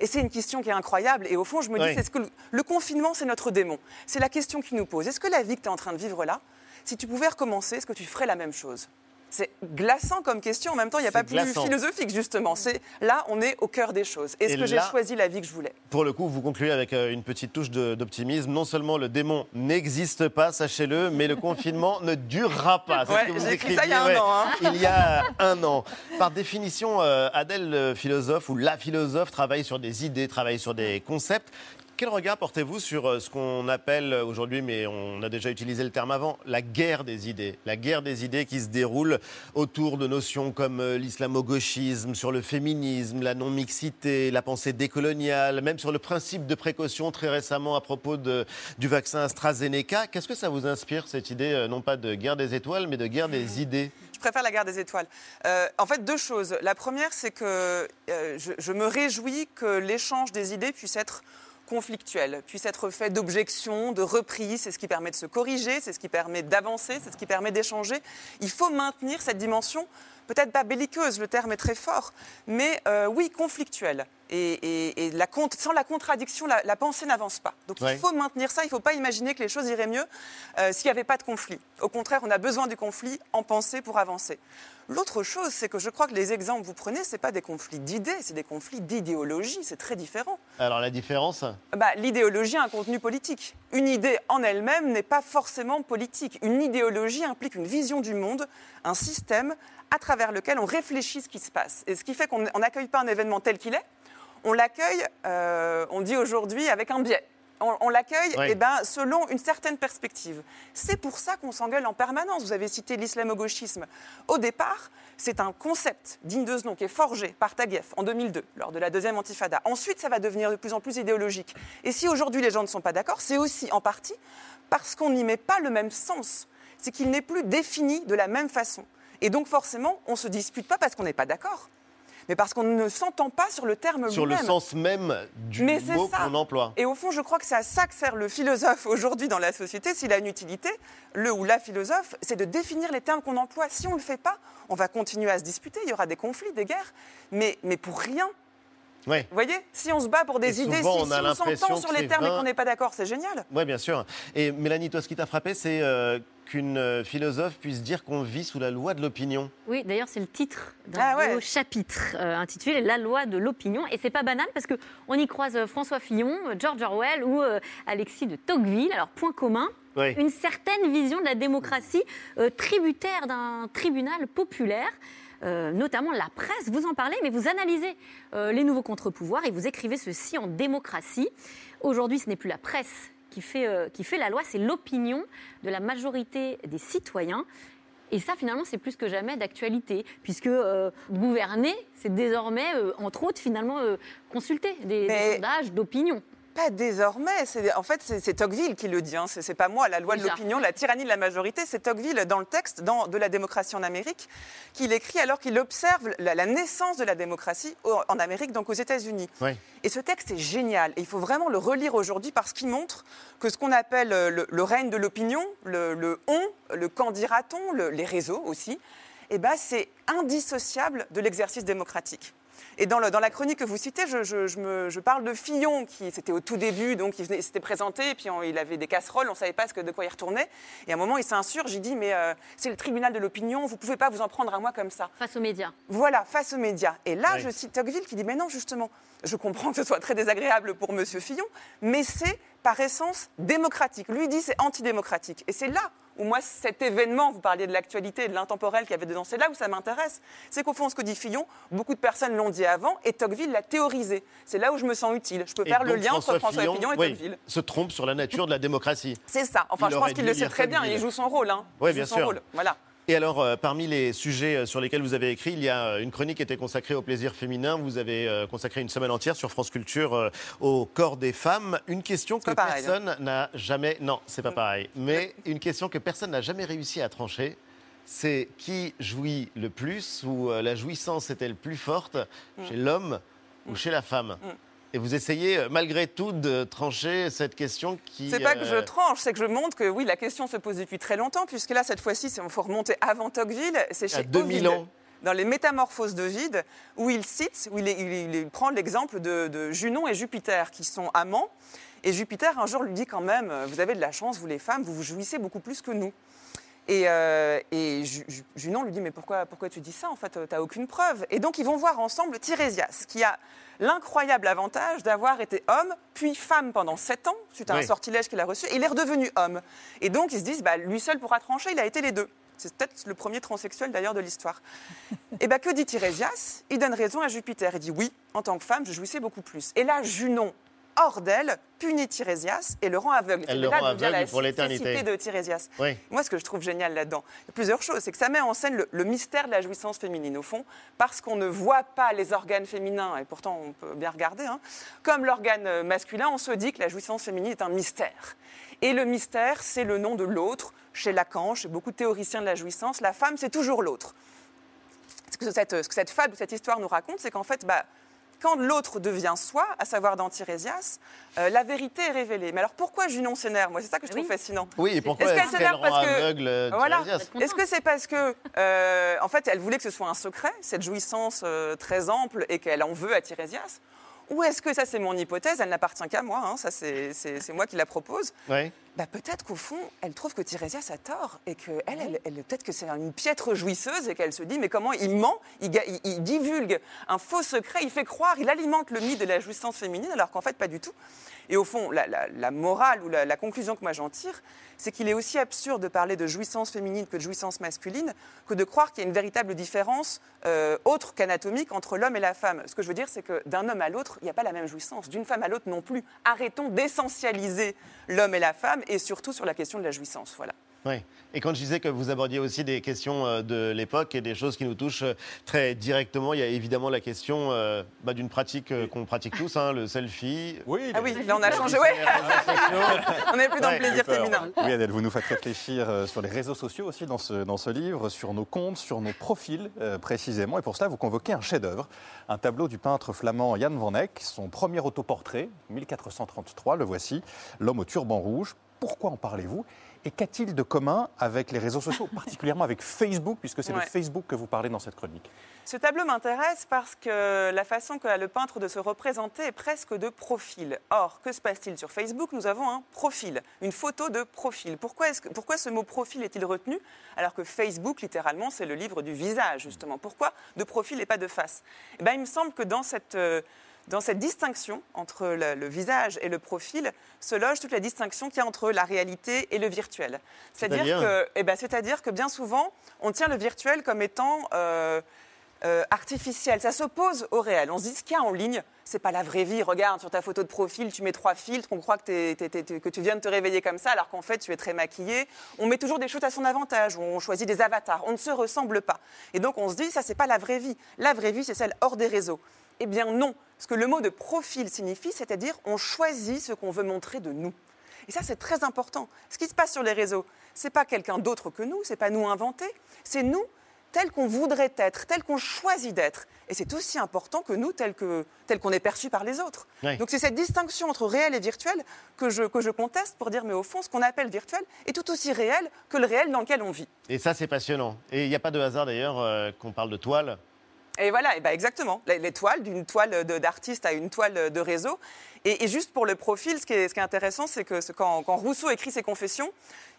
Et c'est une question qui est incroyable. Et au fond, je me dis, Oui. c'est ce que le, le confinement, c'est notre démon. C'est la question qui nous pose. Est-ce que la vie que tu es en train de vivre là, si tu pouvais recommencer, est-ce que tu ferais la même chose? C'est glaçant comme question. En même temps, il n'y a pas plus philosophique, justement. C'est là, on est au cœur des choses. Est-ce que j'ai choisi la vie que je voulais? Pour le coup, vous concluez avec euh, une petite touche de- d'optimisme. Non seulement le démon n'existe pas, sachez-le, mais le confinement ne durera pas. C'est ce que vous j'ai écrit ça il y a un an, hein. Il y a un an. Par définition, euh, Adèle, le philosophe ou la philosophe, travaille sur des idées, travaille sur des concepts. Quel regard portez-vous sur euh, ce qu'on appelle aujourd'hui, mais on a déjà utilisé le terme avant, la guerre des idées? La guerre des idées qui se déroule autour de notions comme euh, l'islamo-gauchisme, sur le féminisme, la non-mixité, la pensée décoloniale, même sur le principe de précaution très récemment à propos de- du vaccin AstraZeneca. Qu'est-ce que ça vous inspire, cette idée, euh, non pas de guerre des étoiles, mais de guerre des idées? Je préfère la guerre des étoiles. Euh, en fait, deux choses. La première, c'est que euh, je, je me réjouis que l'échange des idées puisse être conflictuel, puisse être fait d'objections, de reprises. C'est ce qui permet de se corriger, c'est ce qui permet d'avancer, c'est ce qui permet d'échanger. Il faut maintenir cette dimension, peut-être pas belliqueuse, le terme est très fort, mais euh, oui, conflictuelle. Et, et- et la cont- sans la contradiction, la, la pensée n'avance pas. Donc Ouais. il faut maintenir ça. Il ne faut pas imaginer que les choses iraient mieux euh, s'il n'y avait pas de conflit. Au contraire, on a besoin du conflit en pensée pour avancer. L'autre chose, c'est que je crois que les exemples que vous prenez, ce n'est pas des conflits d'idées, c'est des conflits d'idéologie. C'est très différent. Alors la différence Bah, L'idéologie a un contenu politique. Une idée en elle-même n'est pas forcément politique. Une idéologie implique une vision du monde, un système à travers lequel on réfléchit ce qui se passe. Et ce qui fait qu'on on n'accueille pas un événement tel qu'il est, on l'accueille, euh, on dit aujourd'hui, avec un biais. On, on l'accueille Oui. eh ben, selon une certaine perspective. C'est pour ça qu'on s'engueule en permanence. Vous avez cité l'islamo-gauchisme. Au départ, c'est un concept digne de ce nom qui est forgé par Taguieff en 2002, lors de la deuxième intifada. Ensuite, ça va devenir de plus en plus idéologique. Et si aujourd'hui les gens ne sont pas d'accord, c'est aussi en partie parce qu'on n'y met pas le même sens. C'est qu'il n'est plus défini de la même façon. Et donc forcément, on ne se dispute pas parce qu'on n'est pas d'accord, mais parce qu'on ne s'entend pas sur le terme Sur le sens même du Mais c'est mot ça. qu'on emploie. Et au fond, je crois que c'est à ça que sert le philosophe aujourd'hui dans la société. S'il a une utilité, le ou la philosophe, c'est de définir les termes qu'on emploie. Si on ne le fait pas, on va continuer à se disputer, il y aura des conflits, des guerres, mais, mais pour rien. Ouais. Vous voyez Si on se bat pour des Et idées, souvent, si, on si s'entend sur les termes et qu'on n'est pas d'accord, c'est génial. Oui, bien sûr. Et Mélanie, toi, ce qui t'a frappé, c'est euh, qu'une euh, philosophe puisse dire qu'on vit sous la loi de l'opinion. Oui, d'ailleurs, c'est le titre d'un Ah ouais. chapitre euh, intitulé La loi de l'opinion. Et c'est pas banal parce que on y croise François Fillon, George Orwell ou euh, Alexis de Tocqueville. Alors, point commun, Oui. une certaine vision de la démocratie euh, tributaire d'un tribunal populaire. Euh, notamment la presse, vous en parlez, mais vous analysez euh, les nouveaux contre-pouvoirs et vous écrivez ceci en démocratie. Aujourd'hui, ce n'est plus la presse qui fait, euh, qui fait la loi, c'est l'opinion de la majorité des citoyens. Et ça, finalement, c'est plus que jamais d'actualité, puisque euh, gouverner, c'est désormais, euh, entre autres, finalement, euh, consulter des, sondages d'opinion. Pas désormais. C'est- En fait, c'est Tocqueville qui le dit. Hein. C'est pas moi. La loi de l'opinion, la tyrannie de la majorité, c'est Tocqueville dans le texte dans, de la démocratie en Amérique qu'il écrit alors qu'il observe la, la naissance de la démocratie au- en Amérique, donc aux États-Unis. Et ce texte est génial. Et il faut vraiment le relire aujourd'hui parce qu'il montre que ce qu'on appelle euh, le, le règne de l'opinion, le, le on, le quand dira-t-on, le- les réseaux aussi, eh ben, c'est indissociable de l'exercice démocratique. Et dans, le- dans la chronique que vous citez, je, je- je me- je parle de Fillon, qui c'était au tout début, donc il, s'était présenté, et puis on- il avait des casseroles, on ne savait pas ce que, de quoi il retournait. Et à un moment, il s'insurge, il dit Mais euh, c'est le tribunal de l'opinion, vous ne pouvez pas vous en prendre à moi comme ça. Face aux médias. Voilà, face aux médias. Et là, Oui. je cite Tocqueville qui dit Mais non, justement, je comprends que ce soit très désagréable pour M. Fillon, mais c'est par essence démocratique. Lui dit c'est antidémocratique. Et c'est là où moi, cet événement, vous parliez de l'actualité et de l'intemporel qu'il y avait dedans, c'est là où ça m'intéresse. C'est qu'au fond, ce que dit Fillon, beaucoup de personnes l'ont dit avant, et Tocqueville l'a théorisé. C'est là où je me sens utile. Je peux Et faire le lien entre François Fillon et oui, Tocqueville. se trompe sur la nature de la démocratie. C'est ça. Enfin, Il je pense qu'il le sait très bien. Il joue son rôle. Hein. Oui, bien son sûr. rôle. Voilà. Et alors, euh, parmi les sujets euh, sur lesquels vous avez écrit, il y a euh, une chronique qui était consacrée au plaisir féminin. Vous avez euh, consacré une semaine entière sur France Culture euh, au corps des femmes. Une question que pareil, hein. personne n'a jamais. Non, c'est pas pareil. Mais une question que personne n'a jamais réussi à trancher. C'est qui jouit le plus ou la jouissance est-elle plus forte Mm. chez l'homme ou chez la femme? Et vous essayez euh, malgré tout de trancher cette question qui. C'est pas que je euh, tranche, c'est que je montre que oui, la question se pose depuis très longtemps, puisque là, cette fois-ci, il faut remonter avant Tocqueville, c'est chez À 2000 Ovide, ans. Dans les Métamorphoses d'Ovide, où il cite, où il, il- il prend l'exemple de, de Junon et Jupiter, qui sont amants. Et Jupiter, un jour, lui dit quand même euh, Vous avez de la chance, vous les femmes, vous vous jouissez beaucoup plus que nous. Et, euh, et Junon lui dit Mais pourquoi, pourquoi tu dis ça En fait, tu n'as aucune preuve. Et donc, ils vont voir ensemble Tirésias, qui a l'incroyable avantage d'avoir été homme, puis femme pendant sept ans, suite à un sortilège qu'il a reçu, et il est redevenu homme. Et donc, ils se disent bah, Lui seul pourra trancher, il a été les deux. C'est peut-être le premier transsexuel d'ailleurs de l'histoire. Et bien, que dit Tirésias Il donne raison à Jupiter. Il dit Oui, en tant que femme, je jouissais beaucoup plus. Et là, Junon, hors d'elle, punit Tirésias et le rend aveugle. Elle le rend aveugle pour l'éternité. cécité de Tirésias. Oui. Moi, ce que je trouve génial là-dedans, il y a plusieurs choses. C'est que ça met en scène le, le mystère de la jouissance féminine, au fond, parce qu'on ne voit pas les organes féminins, et pourtant on peut bien regarder, hein. comme l'organe euh, masculin, on se dit que la jouissance féminine est un mystère. Et le mystère, c'est le nom de l'autre. Chez Lacan, chez beaucoup de théoriciens de la jouissance, la femme, c'est toujours l'autre. Ce que cette, ce que cette fable ou cette histoire nous raconte, c'est qu'en fait, bah, quand l'autre devient soi, à savoir dans Tirésias, euh, la vérité est révélée. Mais alors pourquoi Junon s'énerve? Moi, c'est ça que je trouve fascinant. Oui, et pourquoi Est-ce qu'elle s'énerve rend parce que aveugle euh, voilà. Est-ce que c'est parce que euh, en fait elle voulait que ce soit un secret, cette jouissance euh, très ample et qu'elle en veut à Tirésias ou est-ce que ça c'est mon hypothèse, elle n'appartient qu'à moi, hein, ça c'est moi qui la propose? Oui. Bah, peut-être qu'au fond, elle trouve que Tirésias a tort et que elle, elle, elle- peut-être que c'est une piètre jouisseuse et qu'elle se dit mais comment il ment, il, ga- il- il divulgue un faux secret, il fait croire, il alimente le mythe de la jouissance féminine alors qu'en fait pas du tout. Et au fond, la, la- la morale ou la, la conclusion que moi j'en tire, c'est qu'il est aussi absurde de parler de jouissance féminine que de jouissance masculine, que de croire qu'il y a une véritable différence euh, autre qu'anatomique entre l'homme et la femme. Ce que je veux dire, c'est que d'un homme à l'autre, il n'y a pas la même jouissance, d'une femme à l'autre non plus. Arrêtons d'essentialiser l'homme et la femme, et surtout sur la question de la jouissance. Voilà. Oui. Et quand je disais que vous abordiez aussi des questions euh, de l'époque et des choses qui nous touchent euh, très directement, il y a évidemment la question euh, bah, d'une pratique euh, qu'on pratique tous, hein, le selfie. Oui, Ah oui, là on a changé, ouais. on n'est plus dans le plaisir féminin. Oui, Adèle, vous nous faites réfléchir sur les réseaux sociaux aussi dans ce, dans ce livre, sur nos comptes, sur nos profils euh, précisément. Et pour cela, vous convoquez un chef-d'œuvre, un tableau du peintre flamand Jan van Eyck, son premier autoportrait, 1433, le voici, L'homme au turban rouge. Pourquoi en parlez-vous Et qu'a-t-il de commun avec les réseaux sociaux, particulièrement avec Facebook, puisque c'est de Ouais. Facebook que vous parlez dans cette chronique? Ce tableau m'intéresse parce que la façon qu'a le peintre de se représenter est presque de profil. Or, que se passe-t-il sur Facebook? Nous avons un profil, une photo de profil. Pourquoi, est-ce que- pourquoi ce mot profil est-il retenu? Alors que Facebook, littéralement, c'est le livre du visage, justement Pourquoi? De profil et pas de face Eh ben, Il me semble que dans cette... dans cette distinction entre le, le visage et le profil se loge toute la distinction qu'il y a entre la réalité et le virtuel. C'est-à-dire que, eh ben, que bien souvent, on tient le virtuel comme étant euh, euh, artificiel. Ça s'oppose au réel. On se dit ce qu'il y a en ligne, c'est pas la vraie vie. Regarde sur ta photo de profil, tu mets trois filtres, on croit que, que tu viens de te réveiller comme ça, alors qu'en fait tu es très maquillé. On met toujours des choses à son avantage, on choisit des avatars. On ne se ressemble pas. Et donc on se dit ça c'est pas la vraie vie. La vraie vie c'est celle hors des réseaux. Eh bien non. Ce que le mot de profil signifie, c'est-à-dire on choisit ce qu'on veut montrer de nous. Et ça, c'est très important. Ce qui se passe sur les réseaux, c'est pas quelqu'un d'autre que nous, c'est pas nous inventés, c'est nous tels qu'on voudrait être, tels qu'on choisit d'être. Et c'est aussi important que nous, tels qu'on est perçus par les autres. Oui. Donc c'est cette distinction entre réel et virtuel que je, que je conteste pour dire, mais au fond, ce qu'on appelle virtuel est tout aussi réel que le réel dans lequel on vit. Et ça, c'est passionnant. Et il n'y a pas de hasard d'ailleurs euh, qu'on parle de toile. Et voilà, et ben exactement. Les, les toiles, d'une toile d'artiste à une toile de réseau. Et, et juste pour le profil, ce qui est, ce qui est intéressant, c'est que quand, quand Rousseau écrit ses confessions,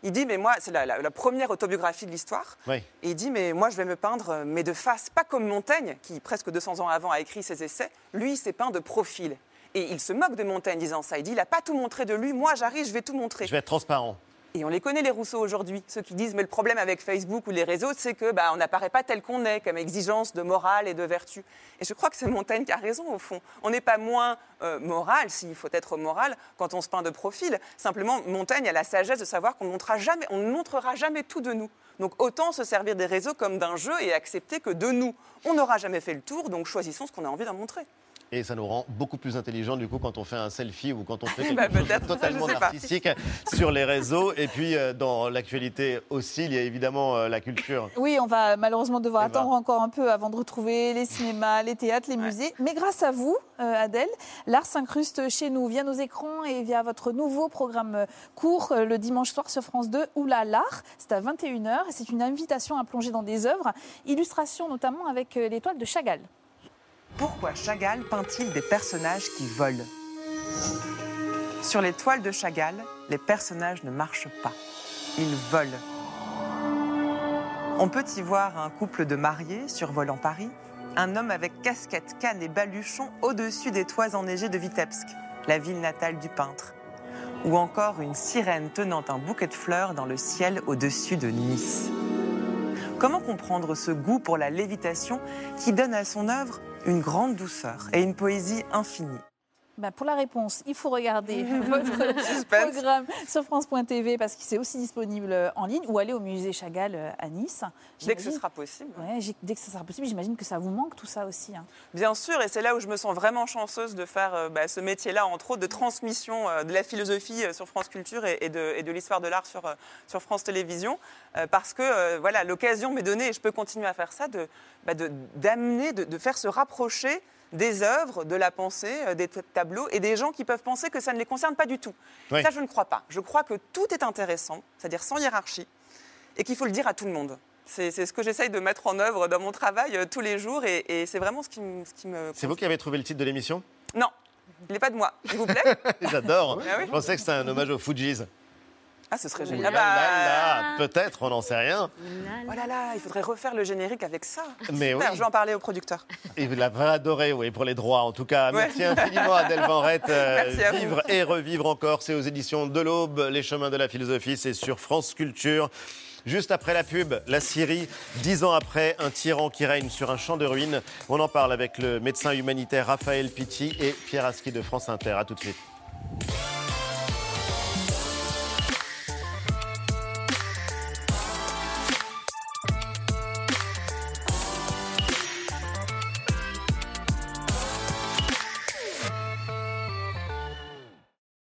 il dit, mais moi, c'est la, la- la première autobiographie de l'histoire. Oui. Et il dit, mais moi, je vais me peindre, mais de face, pas comme Montaigne, qui presque 200 ans avant a écrit ses essais. Lui, il s'est peint de profil. Et il se moque de Montaigne disant ça. Il dit, il n'a pas tout montré de lui. Moi, j'arrive, je vais tout montrer. Je vais être transparent. Et on les connaît, les Rousseau, aujourd'hui. Ceux qui disent, mais le problème avec Facebook ou les réseaux, c'est que bah, on n'apparaît pas tel qu'on est, comme exigence de morale et de vertu. Et je crois que c'est Montaigne qui a raison, au fond. On n'est pas moins euh, moral, s'il faut être moral, quand on se peint de profil. Simplement, Montaigne a la sagesse de savoir qu'on ne montrera jamais, on ne montrera jamais tout de nous. Donc autant se servir des réseaux comme d'un jeu et accepter que de nous, on n'aura jamais fait le tour, donc choisissons ce qu'on a envie d'en montrer. Et ça nous rend beaucoup plus intelligents du coup quand on fait un selfie ou quand on fait Bah, quelque chose peut-être, de ça, totalement pas. artistique sur les réseaux. Et puis euh, dans l'actualité aussi, il y a évidemment euh, la culture. Oui, on va malheureusement devoir Eh ben. attendre encore un peu avant de retrouver les cinémas, les théâtres, les musées. Mais grâce à vous, euh, Adèle, l'art s'incruste chez nous via nos écrans et via votre nouveau programme court le dimanche soir sur France 2, Oula l'art. C'est à 21h et c'est une invitation à plonger dans des œuvres, illustrations notamment avec l'étoile de Chagall. Pourquoi Chagall peint-il des personnages qui volent? Sur les toiles de Chagall, les personnages ne marchent pas. Ils volent. On peut y voir un couple de mariés survolant Paris, un homme avec casquette, canne et baluchon au-dessus des toits enneigés de Vitebsk, la ville natale du peintre. Ou encore une sirène tenant un bouquet de fleurs dans le ciel au-dessus de Nice. Comment comprendre ce goût pour la lévitation qui donne à son œuvre une grande douceur et une poésie infinie? Bah, pour la réponse, il faut regarder votre programme sur France.tv parce qu'il c'est aussi disponible euh, en ligne ou aller au musée Chagall euh, à Nice. Dès que ce sera possible. Ouais, dès que ce sera possible, j'imagine que ça vous manque tout ça aussi. hein. Bien sûr, et c'est là où je me sens vraiment chanceuse de faire euh, bah, ce métier-là, entre autres, de transmission euh, de la philosophie euh, sur France Culture et, et de, l'histoire de l'art sur, sur France Télévisions, parce que voilà, l'occasion m'est donnée, et je peux continuer à faire ça, de, bah, d'amener, de, de faire se rapprocher des œuvres, de la pensée, euh, des tableaux, et des gens qui peuvent penser que ça ne les concerne pas du tout. Oui. Ça, je ne crois pas. Je crois que tout est intéressant, c'est-à-dire sans hiérarchie, et qu'il faut le dire à tout le monde. C'est ce que j'essaye de mettre en œuvre dans mon travail euh, tous les jours, et, et c'est vraiment ce qui, me- ce C'est vous qui avez trouvé le titre de l'émission? Non, il n'est pas de moi, s'il vous plaît? J'adore. Ah oui? Je pensais que c'était un hommage aux Fujis. Ah, ce serait génial. Ah bah, Peut-être, on n'en sait rien. Oh là là, il faudrait refaire le générique avec ça. Mais Super, oui. je vais en parler au producteur. Vous l'avez adoré, oui, pour les droits en tout cas. Ouais. Merci infiniment Adèle Vanrette. Euh, Merci à vous. Vivre et revivre encore, c'est aux éditions de l'Aube. Les chemins de la philosophie, c'est sur France Culture. Juste après la pub, la Syrie, dix ans après, un tyran qui règne sur un champ de ruines. On en parle avec le médecin humanitaire Raphaël Pitti et Pierre Aski de France Inter. À tout de suite.